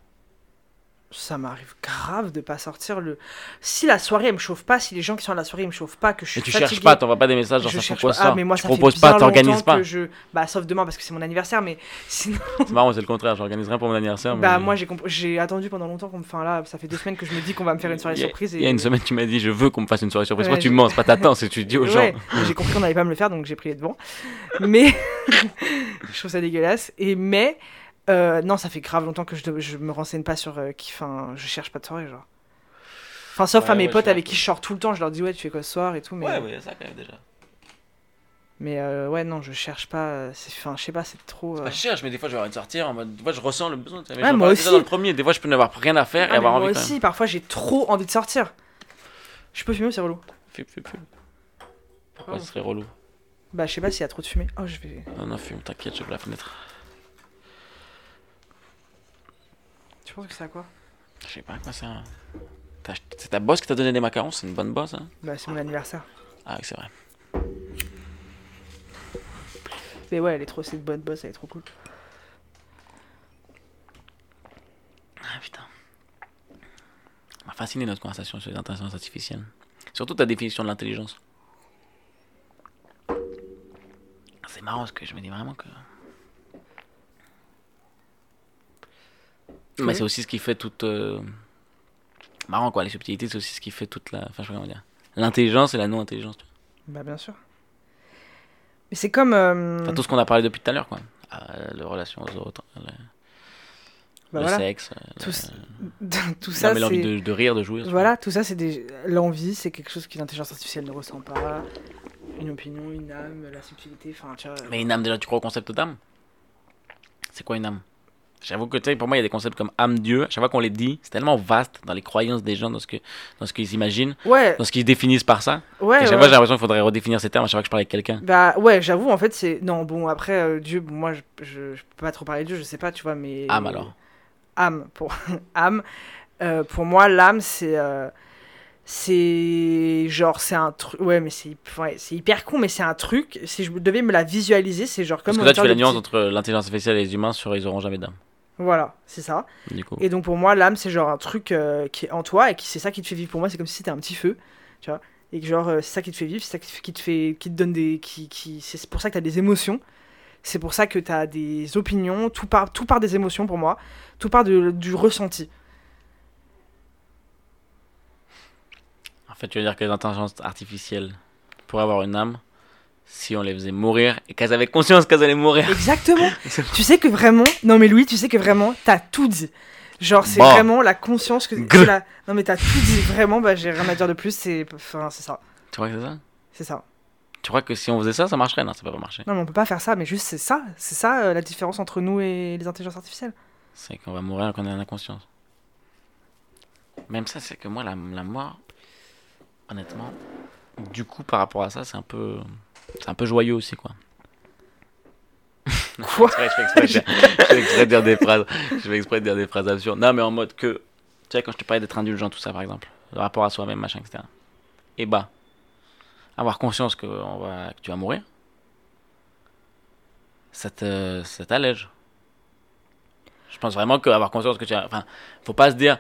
Ça m'arrive grave de pas sortir le. Si la soirée elle me chauffe pas, si les gens qui sont à la soirée ils me chauffent pas, que je suis Et tu fatiguée, cherches pas, t'envoies pas des messages genre je ça cherche pas. ça. Ah, mais moi tu ça proposes pas, t'organises pas. que je. Bah sauf demain parce que c'est mon anniversaire, mais sinon. C'est marrant, c'est le contraire, j'organise rien pour mon anniversaire. Bah moi j'ai comp- j'ai attendu pendant longtemps qu'on me. Enfin là, ça fait deux semaines que je me dis qu'on va me faire une soirée a- surprise. Et... Il y a une semaine, tu m'as dit, je veux qu'on me fasse une soirée surprise. Ouais, Moi, tu mens, c'est pas t'attends, c'est tu dis aux gens. Ouais, j'ai compris qu'on n'allait pas me le faire donc j'ai pris les devants. Mais je trouve ça dégueulasse. Et mais euh, non, ça fait grave longtemps que je, je me renseigne pas sur euh, qui. Enfin, je cherche pas de soirée genre. Enfin, sauf Ouais, à mes ouais, potes je avec qui je sors tout le temps, je leur dis ouais, tu fais quoi ce soir et tout. Mais, Ouais, ouais, ça quand même déjà. mais euh, ouais, non, je cherche pas. euh, c'est- Enfin, je sais pas, c'est trop. euh, je cherche, mais des fois, je vais avoir de sortir en mode. Des fois, je ressens le besoin. mais Ouais, moi déjà aussi. dans le premier, des fois, je peux n'avoir rien à faire ah, et avoir moi envie quand aussi, parfois j'ai trop envie de sortir. Je peux fumer ou c'est relou? Fume, fume, fume. Pourquoi Oh. ce serait relou? Bah, je sais pas s'il y a trop de fumée. Oh, je vais. Non, non, fume, t'inquiète, j'ouvre la fenêtre. Que c'est à quoi Je sais pas à quoi ça. T'as C'est ta boss qui t'a donné des macarons, c'est une bonne boss, hein Bah, c'est mon anniversaire. Ah, oui, c'est vrai. Mais ouais, elle est trop. C'est une bonne boss, elle est trop cool. Ah putain. m'a fasciné notre conversation sur les intelligences artificielles. Surtout ta définition de l'intelligence. C'est marrant parce que je me dis vraiment que. Mais c'est aussi ce qui fait toute. euh, Marrant quoi, les subtilités, c'est aussi ce qui fait toute la. Enfin, je sais pas comment dire. L'intelligence et la non-intelligence. tu Bah, bien sûr. Mais c'est comme. euh. Enfin, tout ce qu'on a parlé depuis tout à l'heure, quoi. Euh, les relations aux autres, le, bah, le voilà. sexe, euh, Tout, le- tout ça, l'envie de, de rire, de vois. Voilà, tout ça, c'est des. L'envie, c'est quelque chose que l'intelligence artificielle ne ressent pas. Une opinion, une âme, la subtilité, enfin, tu vois. Mais une âme, déjà, tu crois au concept d'âme? C'est quoi une âme? J'avoue que, pour moi, il y a des concepts comme âme-dieu. À chaque fois qu'on les dit, c'est tellement vaste dans les croyances des gens, dans ce que, dans ce qu'ils imaginent, Ouais, dans ce qu'ils définissent par ça. ouais. Chaque ouais. fois, j'ai l'impression qu'il faudrait redéfinir ces termes à chaque fois que je parle avec quelqu'un. Bah ouais, j'avoue, en fait, c'est... Non, bon, après, euh, Dieu, bon, moi, je, je, je peux pas trop parler de Dieu, je sais pas, tu vois, mais... Âme, alors. Âme, pour... âme. Euh, pour moi, l'âme, c'est... euh, C'est... Genre, c'est un truc... Ouais, mais c'est ouais, c'est hyper con, mais c'est un truc, si je devais me la visualiser, c'est genre comme... Parce que là, tu fais la nuance entre l'intelligence artificielle et les humains sur ils auront jamais d'âme. Voilà, c'est ça. Et donc, pour moi, l'âme, c'est genre un truc euh, qui est en toi, et qui c'est ça qui te fait vivre. Pour moi, c'est comme si c'était un petit feu, tu vois. Et que genre, euh, c'est ça qui te fait vivre, c'est ça qui te fait- qui te fait... Qui te donne des... Qui, qui... C'est pour ça que t'as des émotions. C'est pour ça que tu as des opinions, tout part, tout part des émotions pour moi, tout part de- du ressenti. En fait, tu veux dire que les intelligences artificielles pourraient avoir une âme? Si on les faisait mourir et qu'elles avaient conscience qu'elles allaient mourir. Exactement. tu sais que vraiment, non mais Louis, tu sais que vraiment, t'as tout dit. Genre, c'est Bon. vraiment la conscience que. C'est la- Non mais t'as tout dit, vraiment, bah j'ai rien à dire de plus, c'est enfin, c'est ça. Tu crois que c'est ça? C'est ça. Tu crois que si on faisait ça, ça marcherait? Non, ça peut pas marcher. Non, mais on peut pas faire ça, mais juste c'est ça. C'est ça euh, la différence entre nous et les intelligences artificielles. C'est qu'on va mourir quand on est en inconscience. Même ça, c'est que moi, la, la mort, honnêtement, du coup, par rapport à ça, c'est un peu, c'est un peu joyeux aussi, quoi. Quoi Je fais exprès de dire- des phrases. Je fais exprès de dire des phrases absurdes. Non, mais en mode que, tu sais, quand je te parlais d'être indulgent, tout ça, par exemple, le rapport à soi-même, machin, etc. Et bah, avoir conscience que, on va, que tu vas mourir, ça te, ça t'allège. Je pense vraiment qu'avoir conscience que tu vas, enfin, faut pas se dire,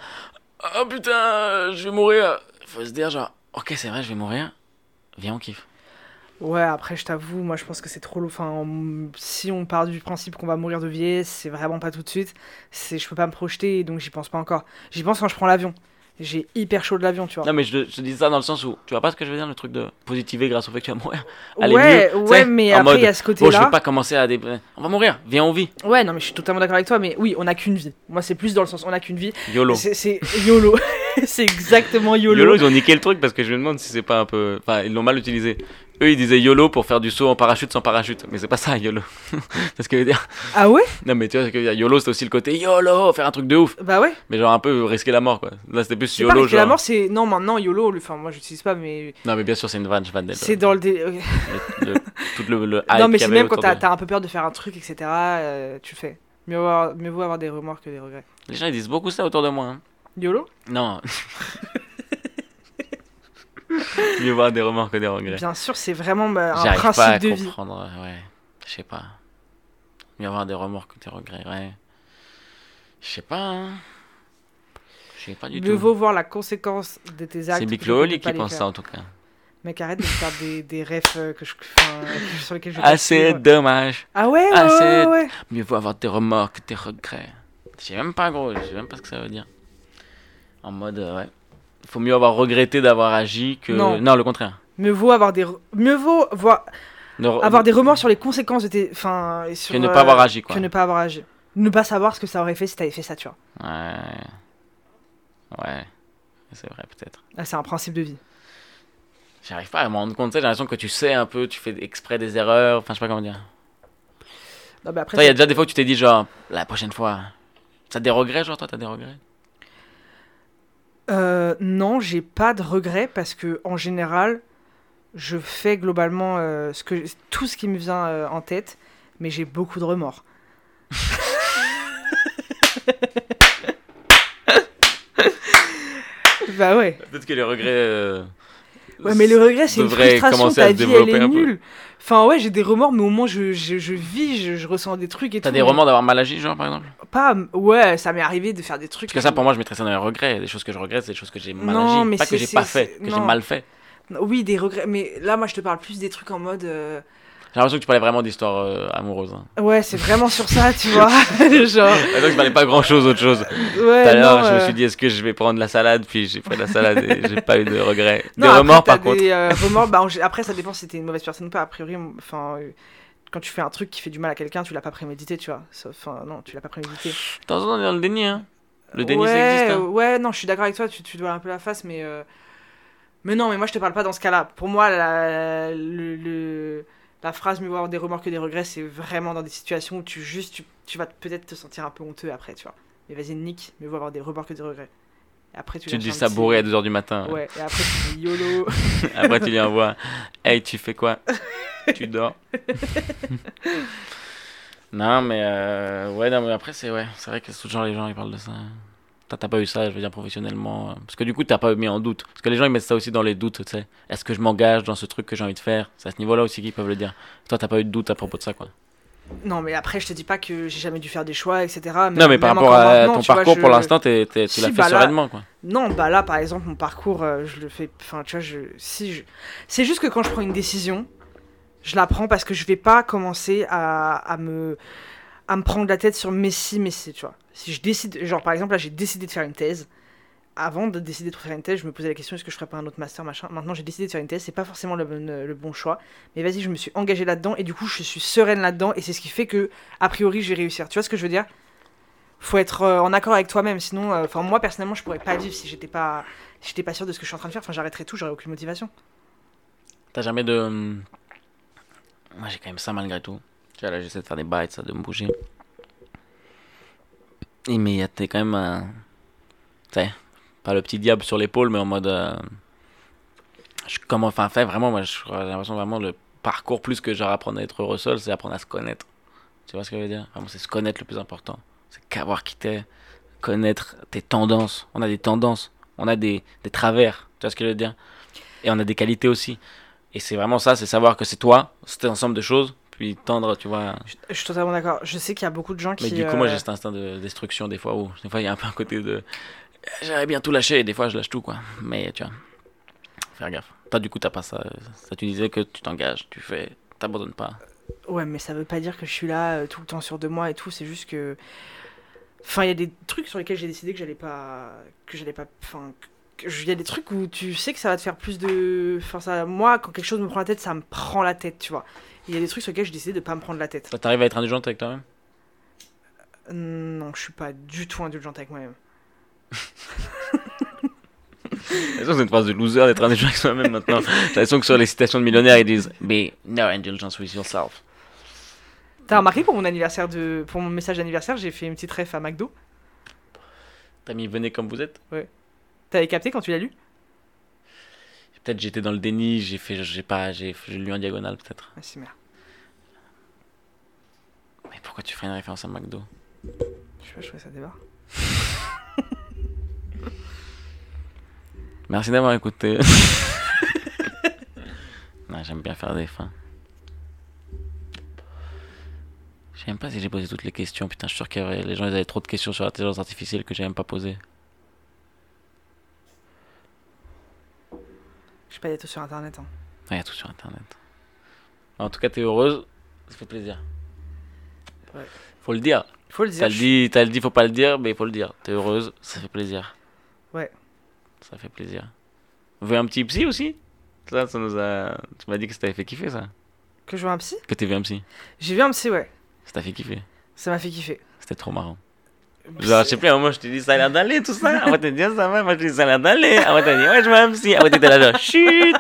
oh putain, je vais mourir. Faut se dire genre, ok, c'est vrai, je vais mourir. Viens, on kiffe. Ouais, après, je t'avoue, moi je pense que c'est trop lourd. Enfin, on- si on part du principe qu'on va mourir de vieillesse, c'est vraiment pas tout de suite. C'est, je peux pas me projeter, donc j'y pense pas encore. J'y pense quand je prends l'avion. J'ai hyper chaud de l'avion, tu vois. Non, mais je, je dis ça dans le sens où, tu vois pas ce que je veux dire, le truc de positiver grâce au fait que tu vas mourir? aller ouais, mieux, ouais, mais en après, il y a ce Bon, je côté-là. vais pas commencer à des. On va mourir, viens, on vit. Ouais, non, mais je suis totalement d'accord avec toi, mais oui, on a qu'une vie. Moi, c'est plus dans le sens, on a qu'une vie. YOLO. C'est, c'est YOLO. c'est exactement YOLO. YOLO, ils ont niqué le truc parce que je me demande si c'est pas un peu. Enfin, ils l'ont mal utilisé. Eux, ils disaient YOLO pour faire du saut en parachute sans parachute. Mais c'est pas ça, YOLO. c'est ce que je veux dire. Ah ouais? Non, mais tu vois ce que. YOLO, c'est aussi le côté YOLO, faire un truc de ouf. Bah ouais. Mais genre un peu risquer la mort, quoi. Là, c'était plus pas YOLO, risquer genre. la mort, c'est. Non, maintenant, YOLO, enfin, moi, j'utilise pas, mais. Non, mais bien sûr, c'est une vanne, je vanne. C'est dans le. dé- Le, le- tout le, le hype non, mais c'est même quand t'as, de- un peu peur de faire un truc, etc., euh, tu le fais. Mieux, avoir, mieux vaut avoir des remords que des regrets. Les gens, ils disent beaucoup ça autour de moi. hein. YOLO? Non. Mieux voir des remords que des regrets? Bien sûr, c'est vraiment bah, un J'arrive principe pas à de vie. comprendre, ouais. Je sais pas. Mieux avoir des remords que des regrets, ouais. Je sais pas, hein. Je sais pas du Mieux tout. vaut voir la conséquence de tes actes. C'est plutôt que Biclo de Oli pas qui pense faire. ça en tout cas. Mec, arrête de faire des, des refs euh, que je, enfin, sur lesquels je Assez suivre. dommage. Ah ouais, ouais, Ah, ouais, c'est- ouais, ouais. Mieux vaut avoir des remords que des regrets. Je sais même pas, gros. Je sais même pas ce que ça veut dire. En mode, euh, ouais. Faut mieux avoir regretté d'avoir agi que. Non. le contraire. Mieux vaut avoir des, re- mieux vaut voir, re- avoir des remords sur les conséquences de tes, enfin, sur, Que ne euh, pas avoir agi, quoi. Que ne pas avoir agi. Ne pas savoir ce que ça aurait fait si t'avais fait ça, tu vois. Ouais. Ouais. C'est vrai, peut-être. Ah, c'est un principe de vie. J'arrive pas à me rendre compte, j'ai l'impression que tu sais un peu, tu fais exprès des erreurs, enfin je sais pas comment dire. Non, mais après, il y a déjà des fois où tu t'es dit genre, la prochaine fois, t'as des regrets, genre toi t'as des regrets? Euh, non, j'ai pas de regrets parce que en général, je fais globalement euh, ce que tout ce qui me vient euh, en tête, mais j'ai beaucoup de remords. bah ouais. Peut-être que les regrets. Ouais, mais le regret, c'est une frustration. Ta vie, elle développer est un peu. nulle. Enfin, ouais, j'ai des remords, mais au moins je, je, je vis, je, je ressens des trucs et T'as des remords d'avoir mal agi, genre par exemple? Pas, ouais, ça m'est arrivé de faire des trucs. Parce que ça pour moi je mettrais ça dans les regrets. Des choses que je regrette, c'est des choses que j'ai mal Non, agi. mais Pas que j'ai pas fait, que j'ai mal fait. Oui, des regrets, mais là, moi, je te parle plus des trucs en mode. euh, J'ai l'impression que tu parlais vraiment d'histoire euh, amoureuse. Hein. Ouais, c'est vraiment sur ça, tu vois. Genre, Et donc je parlais pas grand chose autre chose. Tout ouais, à l'heure, je me suis dit est-ce que je vais prendre la salade, puis j'ai pris la salade et j'ai pas eu de regrets. non, des après, remords par contre. Des euh, remords, bah, après, ça dépend si t'es une mauvaise personne ou pas. A priori, enfin, euh, quand tu fais un truc qui fait du mal à quelqu'un, tu l'as pas prémédité, tu vois. Enfin, non, tu l'as pas prémédité. De temps en temps, on est dans le déni. Hein. Le déni ouais, ça existe. Hein. Ouais, non, je suis d'accord avec toi, tu, tu dois un peu la face, mais. euh, Mais non, mais moi, je te parle pas dans ce cas-là. Pour moi, la, le, le- la phrase mieux vaut avoir des remords que des regrets, c'est vraiment dans des situations où tu juste, tu, tu vas peut-être te sentir un peu honteux après, tu vois. Mais vas-y, nique, mieux vaut avoir des remords que des regrets. Et après, tu, dis ça bourré à 2h du matin. Ouais, et après, tu dis YOLO. Après, tu lui envoies Hey, tu fais quoi? Tu dors Non, mais euh, ouais, non, mais après, c'est ouais, c'est vrai que tout genre les gens ils parlent de ça. T'as pas eu ça, je veux dire, professionnellement. euh, Parce que du coup, t'as pas mis en doute. Parce que les gens ils mettent ça aussi dans les doutes, tu sais. Est-ce que je m'engage dans ce truc que j'ai envie de faire? C'est à ce niveau-là aussi qu'ils peuvent le dire. Toi, t'as pas eu de doute à propos de ça, quoi. Non, mais après, je te dis pas que j'ai jamais dû faire des choix, etc. non, mais par rapport à ton vois, parcours, je- pour l'instant, tu l'as Si, fait bah là- sereinement, quoi. Non, bah là, par exemple, mon parcours, euh, je le fais. Enfin, tu vois, je. Si je. C'est juste que quand je prends une décision, je la prends parce que je vais pas commencer à, à me. à me prendre la tête sur mais si, mais si, tu vois. Si je décide. Genre, par exemple, là, j'ai décidé de faire une thèse. Avant de décider de faire une thèse, je me posais la question est-ce que je ferais pas un autre master, machin. Maintenant, j'ai décidé de faire une thèse, c'est pas forcément le bon, choix. Mais vas-y, je me suis engagée là-dedans et du coup, je suis sereine là-dedans et c'est ce qui fait que, a priori, je vais réussir. Tu vois ce que je veux dire? Faut être euh, en accord avec toi-même, sinon, euh, enfin, moi, personnellement, je pourrais pas vivre si j'étais pas, si j'étais pas sûr de ce que je suis en train de faire. Enfin, j'arrêterais tout, j'aurais aucune motivation. T'as jamais de. hum, Moi, j'ai quand même ça malgré tout. Tu vois, là, j'essaie de faire des bites, ça, de me bouger. Et mais t'es quand même. Tu sais, pas le petit diable sur l'épaule, mais en mode. euh, je, comme enfin, fait, vraiment, moi, j'ai l'impression vraiment le parcours plus que genre apprendre à être heureux seul, c'est apprendre à se connaître. Tu vois ce que je veux dire? Vraiment, c'est se connaître le plus important. C'est qu'avoir qui t'es, connaître tes tendances. On a des tendances, on a des, des travers. Tu vois ce que je veux dire? Et on a des qualités aussi. Et c'est vraiment ça, c'est savoir que c'est toi, c'est ensemble de choses, puis tendre, tu vois. Je, je suis totalement d'accord. Je sais qu'il y a beaucoup de gens Mais qui. du coup, moi, euh, j'ai cet instinct de destruction des fois où, des fois, il y a un peu un côté de. J'aimerais bien tout lâcher, et des fois, je lâche tout, quoi. Mais tu vois, faire gaffe. Toi, du coup, t'as pas ça. Ça, tu disais que tu t'engages, tu fais, t'abandonnes pas. Ouais, mais ça veut pas dire que je suis là euh, tout le temps sûr de moi et tout. C'est juste que. Enfin, il y a des trucs sur lesquels j'ai décidé que j'allais pas. Que j'allais pas. Enfin. Je- Il y a des trucs où tu sais que ça va te faire plus de. Enfin, ça, moi, quand quelque chose me prend la tête, ça me prend la tête, tu vois. Il y a des trucs sur lesquels j'ai décidé de pas me prendre la tête. Toi, t'arrives à être indulgente avec toi-même? Non, je suis pas du tout indulgente avec moi-même. J'ai l'impression que c'est une phrase de loser d'être indulgent avec soi-même maintenant? J'ai l'impression que sur les citations de millionnaires, ils disent Be no indulgence with yourself. T'as remarqué pour mon anniversaire de. Pour mon message d'anniversaire, j'ai fait une petite ref à McDo? T'as mis venez comme vous êtes? T'avais capté quand tu l'as lu? Peut-être j'étais dans le déni, j'ai fait, j'ai pas, j'ai lu en diagonale peut-être. Ah, c'est merde. Mais pourquoi tu ferais une référence à McDo? Je sais pas, je trouvais ça débat. Merci d'avoir écouté. non, j'aime bien faire des fins. Je sais même pas si j'ai posé toutes les questions. Putain, je suis sûr que les gens ils avaient trop de questions sur l'intelligence artificielle que j'ai même pas posées. Sais pas, il y a tout sur internet. Hein. Il y a tout sur internet. En tout cas, t'es heureuse. Ça fait plaisir. Ouais. Faut le dire. Faut le T'as dire. le je- dit, t'as le dit, faut pas le dire, mais faut le dire. T'es heureuse, ça fait plaisir. Ouais. Ça fait plaisir. Vous voulez un petit psy aussi? Ça, ça nous a. Tu m'as dit que ça t'avait fait kiffer ça. Que je vois un psy? Que t'es vu un psy? J'ai vu un psy, ouais. Ça t'a fait kiffer? Ça m'a fait kiffer. C'était trop marrant. Genre, je sais plus, à un moment, je t'ai dit ça a l'air d'aller tout ça. Après, t'as dit ah, ça va. Moi, je t'ai dit ça a l'air d'aller. Après, t'as dit ouais, je vois un psy. Après, t'étais là, genre, chut.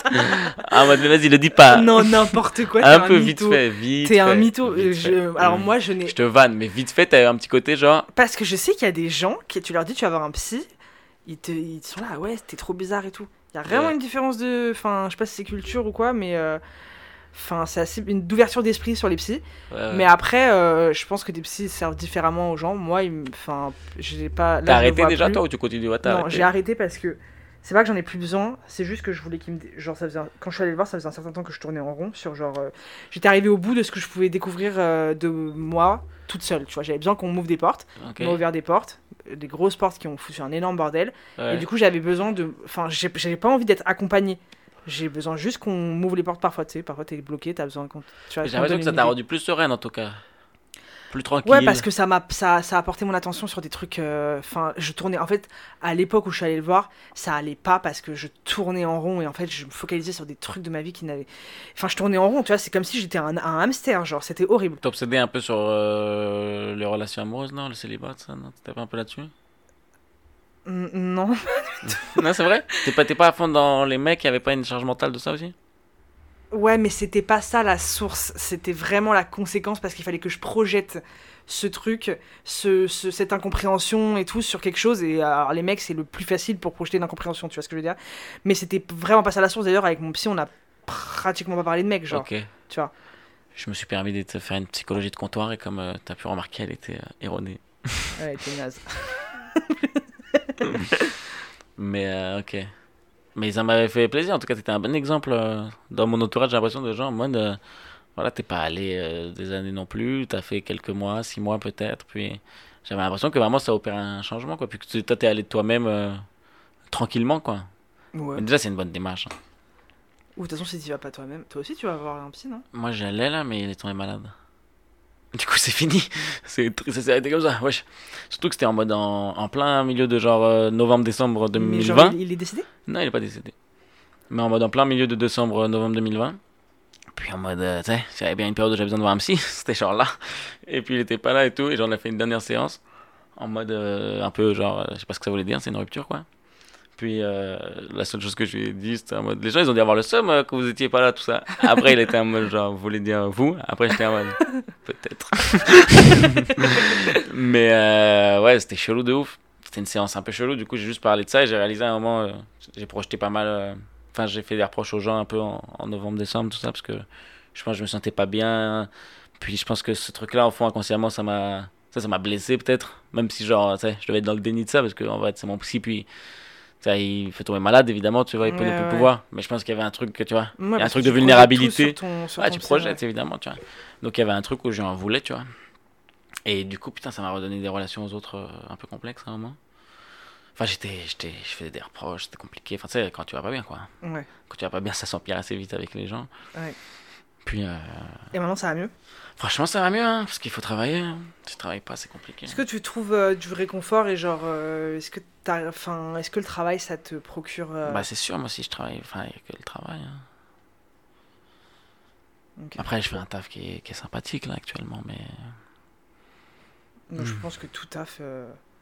Ah, moi, mais vas-y, le dis pas. Non, n'importe quoi. t'es un peu vite mytho. fait, vite. T'es un mytho. vite Euh, je- Alors Mm. moi, je n'ai. Je te vanne, mais vite fait, t'as un petit côté genre. Parce que je sais qu'il y a des gens qui, tu leur dis, tu vas voir un psy, ils, te, ils sont là, ouais, c'était trop bizarre et tout. Il y a vraiment Ouais. une différence de. Enfin, je sais pas si c'est culture ou quoi, mais. euh, Enfin, c'est assez une d'ouverture d'esprit sur les psys. Ouais, ouais. Mais après, euh, je pense que des psys servent différemment aux gens. Moi, enfin, j'ai pas. T'as arrêté déjà plus. toi ou tu continues? Ouais, t'as Non, j'ai arrêté parce que c'est pas que j'en ai plus besoin, c'est juste que je voulais qu'il me. Genre, ça faisait un- quand je suis allé le voir, ça faisait un certain temps que je tournais en rond sur genre. euh, J'étais arrivé au bout de ce que je pouvais découvrir euh, de moi toute seule, tu vois. J'avais besoin qu'on m'ouvre des portes, Ok. on m'a ouvert des portes, des grosses portes qui ont foutu un énorme bordel. Ouais. Et du coup, j'avais besoin de. Enfin, j'avais pas envie d'être accompagné. J'ai besoin juste qu'on m'ouvre les portes parfois, tu sais. Parfois, t'es bloqué, t'as besoin qu'on. J'ai l'impression que ça t'a rendu plus sereine en tout cas. Plus tranquille. Ouais, parce que ça m'a ça, ça a porté mon attention sur des trucs. euh, Enfin, je tournais. En fait, à l'époque où je suis allée le voir, ça allait pas parce que je tournais en rond et en fait, je me focalisais sur des trucs de ma vie qui n'avaient. Enfin, je tournais en rond, tu vois. C'est comme si j'étais un, un hamster, genre, c'était horrible. T'obsédais un peu sur euh, les relations amoureuses, non Le célibat, ça, non? T'étais pas un peu là-dessus? Non. Non, c'est vrai? T'es pas, pas à fond dans les mecs, y avait pas une charge mentale de ça aussi? Ouais, mais c'était pas ça la source. C'était vraiment la conséquence parce qu'il fallait que je projette ce truc, ce, ce- cette incompréhension et tout sur quelque chose. Et alors, les mecs, c'est le plus facile pour projeter une incompréhension, tu vois ce que je veux dire? Mais c'était vraiment pas ça la source. D'ailleurs, avec mon psy, on a pratiquement pas parlé de mecs, genre. Ok. tu vois? Je me suis permis de te faire une psychologie de comptoir et comme euh, t'as pu remarquer, elle était euh, erronée. Ouais, t'es naze. Mais euh, ok. Mais ça m'avait fait plaisir. En tout cas, t'étais un bon exemple euh, dans mon entourage. J'ai l'impression de gens en mode. euh, voilà, t'es pas allé des années non plus. T'as fait quelques mois, six mois peut-être. Puis j'avais l'impression que vraiment ça opère un changement. Quoi. Puis que tu- toi, t'es allé de toi-même tranquillement. quoi. Ouais. Mais déjà, c'est une bonne démarche. hein. Ou de toute façon, si tu vas pas toi-même, toi aussi tu vas voir un psy, non Moi, j'allais là, mais il est tombé malade. Du coup, c'est fini. C'est ça s'est arrêté comme ça. Wesh. Surtout que c'était en mode en, en plein milieu de genre euh, novembre-décembre Mais 2020. genre, il, est décédé? Non, il est pas décédé. Mais en mode en plein milieu de décembre, euh, novembre 2020. Puis en mode, euh, tu sais, avait bien une période où j'avais besoin de voir un psy, c'était genre là. Et puis il était pas là et tout. Et j'en ai fait une dernière séance. En mode euh, un peu genre, je sais pas ce que ça voulait dire, c'est une rupture quoi. Puis euh, la seule chose que je lui ai dit, c'était en mode. Les gens, ils ont dû avoir le seum euh, que vous étiez pas là, tout ça. Après, il était en mode, genre, vous voulez dire vous? Après, j'étais en mode, peut-être. Mais euh, ouais, c'était chelou de ouf. C'était une séance un peu chelou. Du coup, j'ai juste parlé de ça et j'ai réalisé à un moment, euh, j'ai projeté pas mal. Enfin, j'ai fait des reproches aux gens un peu en, en novembre-décembre, tout ça, parce que je pense que je me sentais pas bien. Puis je pense que ce truc-là, au fond, inconsciemment, ça m'a. Ça, ça m'a blessé peut-être. Même si, genre, tu sais, je devais être dans le déni de ça, parce que en fait, c'est mon psy, puis. Il fait tomber malade, évidemment, tu vois, il peut Ouais, ne plus ouais. pouvoir. Mais je pense qu'il y avait un truc que, tu vois. Ouais, Il y a un truc de vulnérabilité. sur ton- sur Ouais, tu projettes, évidemment, tu vois. Donc il y avait un truc où j'en voulais, tu vois. Et du coup, putain, ça m'a redonné des relations aux autres euh, un peu complexes à un moment. Enfin, j'étais, j'étais, je faisais des reproches, c'était compliqué. Enfin, tu sais, quand tu vas pas bien, quoi. Ouais. Quand tu vas pas bien, ça s'empire assez vite avec les gens. Ouais. Puis, euh, Et maintenant, ça va mieux? franchement, ça va mieux, hein, parce qu'il faut travailler. hein. Si tu travailles pas, c'est compliqué. Est-ce que tu trouves euh, du réconfort et genre, euh, est-ce que t'as, enfin, est-ce que le travail, ça te procure euh, Bah, c'est sûr, moi, si je travaille, enfin, il y a que le travail. hein. Après, je fais un taf qui est, qui est sympathique, là, actuellement, mais. Donc, je Hmm. pense que tout taf.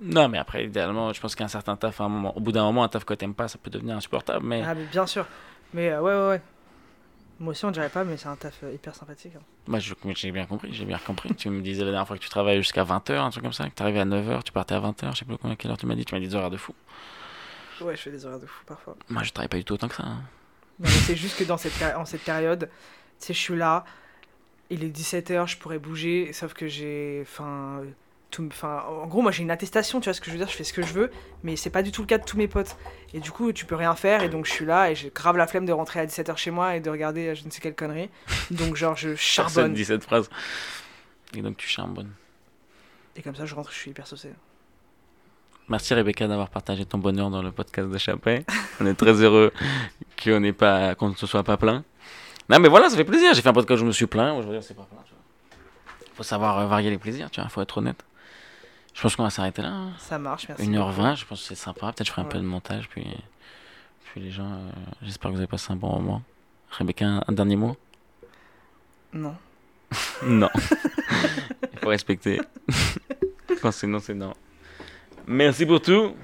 Non, mais après, idéalement, je pense qu'un certain taf, à un moment, au bout d'un moment, un taf que t'aimes pas, ça peut devenir insupportable, mais. Ah, mais bien sûr. Mais euh, ouais, ouais, ouais. Moi aussi, on dirait pas, mais c'est un taf euh, hyper sympathique. hein. Mais j'ai bien compris, j'ai bien compris. tu me disais la dernière fois que tu travaillais jusqu'à 20h, un truc comme ça, que tu arrivais à 9h, tu partais à 20h, je sais plus combien, quelle heure tu m'as dit, tu m'as dit des horaires de fou. Ouais, je fais des horaires de fou parfois. Moi, je travaille pas du tout autant que ça. hein. C'est juste que dans cette, en cette période, tu sais, je suis là, il est 17h, je pourrais bouger, sauf que j'ai. Enfin. Tout- en gros, moi j'ai une attestation, tu vois ce que je veux dire, je fais ce que je veux, mais c'est pas du tout le cas de tous mes potes. Et du coup, tu peux rien faire, et donc je suis là, et j'ai grave la flemme de rentrer à 17h chez moi et de regarder euh, je ne sais quelle connerie. Donc, genre, je Personne charbonne. dit cette phrase. Et donc, tu charbonnes. Et comme ça, je rentre, je suis hyper saucé. Merci Rebecca d'avoir partagé ton bonheur dans le podcast de Chappé. On est très heureux qu'on ne se soit pas plaint. Non, mais voilà, ça fait plaisir. J'ai fait un podcast où je me suis plaint. Aujourd'hui, on s'est pas tu vois. Faut savoir euh, varier les plaisirs, tu vois. Faut être honnête. Je pense qu'on va s'arrêter là. hein. Ça marche, merci. 1h20, je pense que c'est sympa. Peut-être je ferai un peu de montage. Puis, puis les gens, euh, j'espère que vous avez passé un bon moment. Rebecca, un, un dernier mot? Non. Non. Il faut respecter. Quand c'est non, c'est non. Merci pour tout.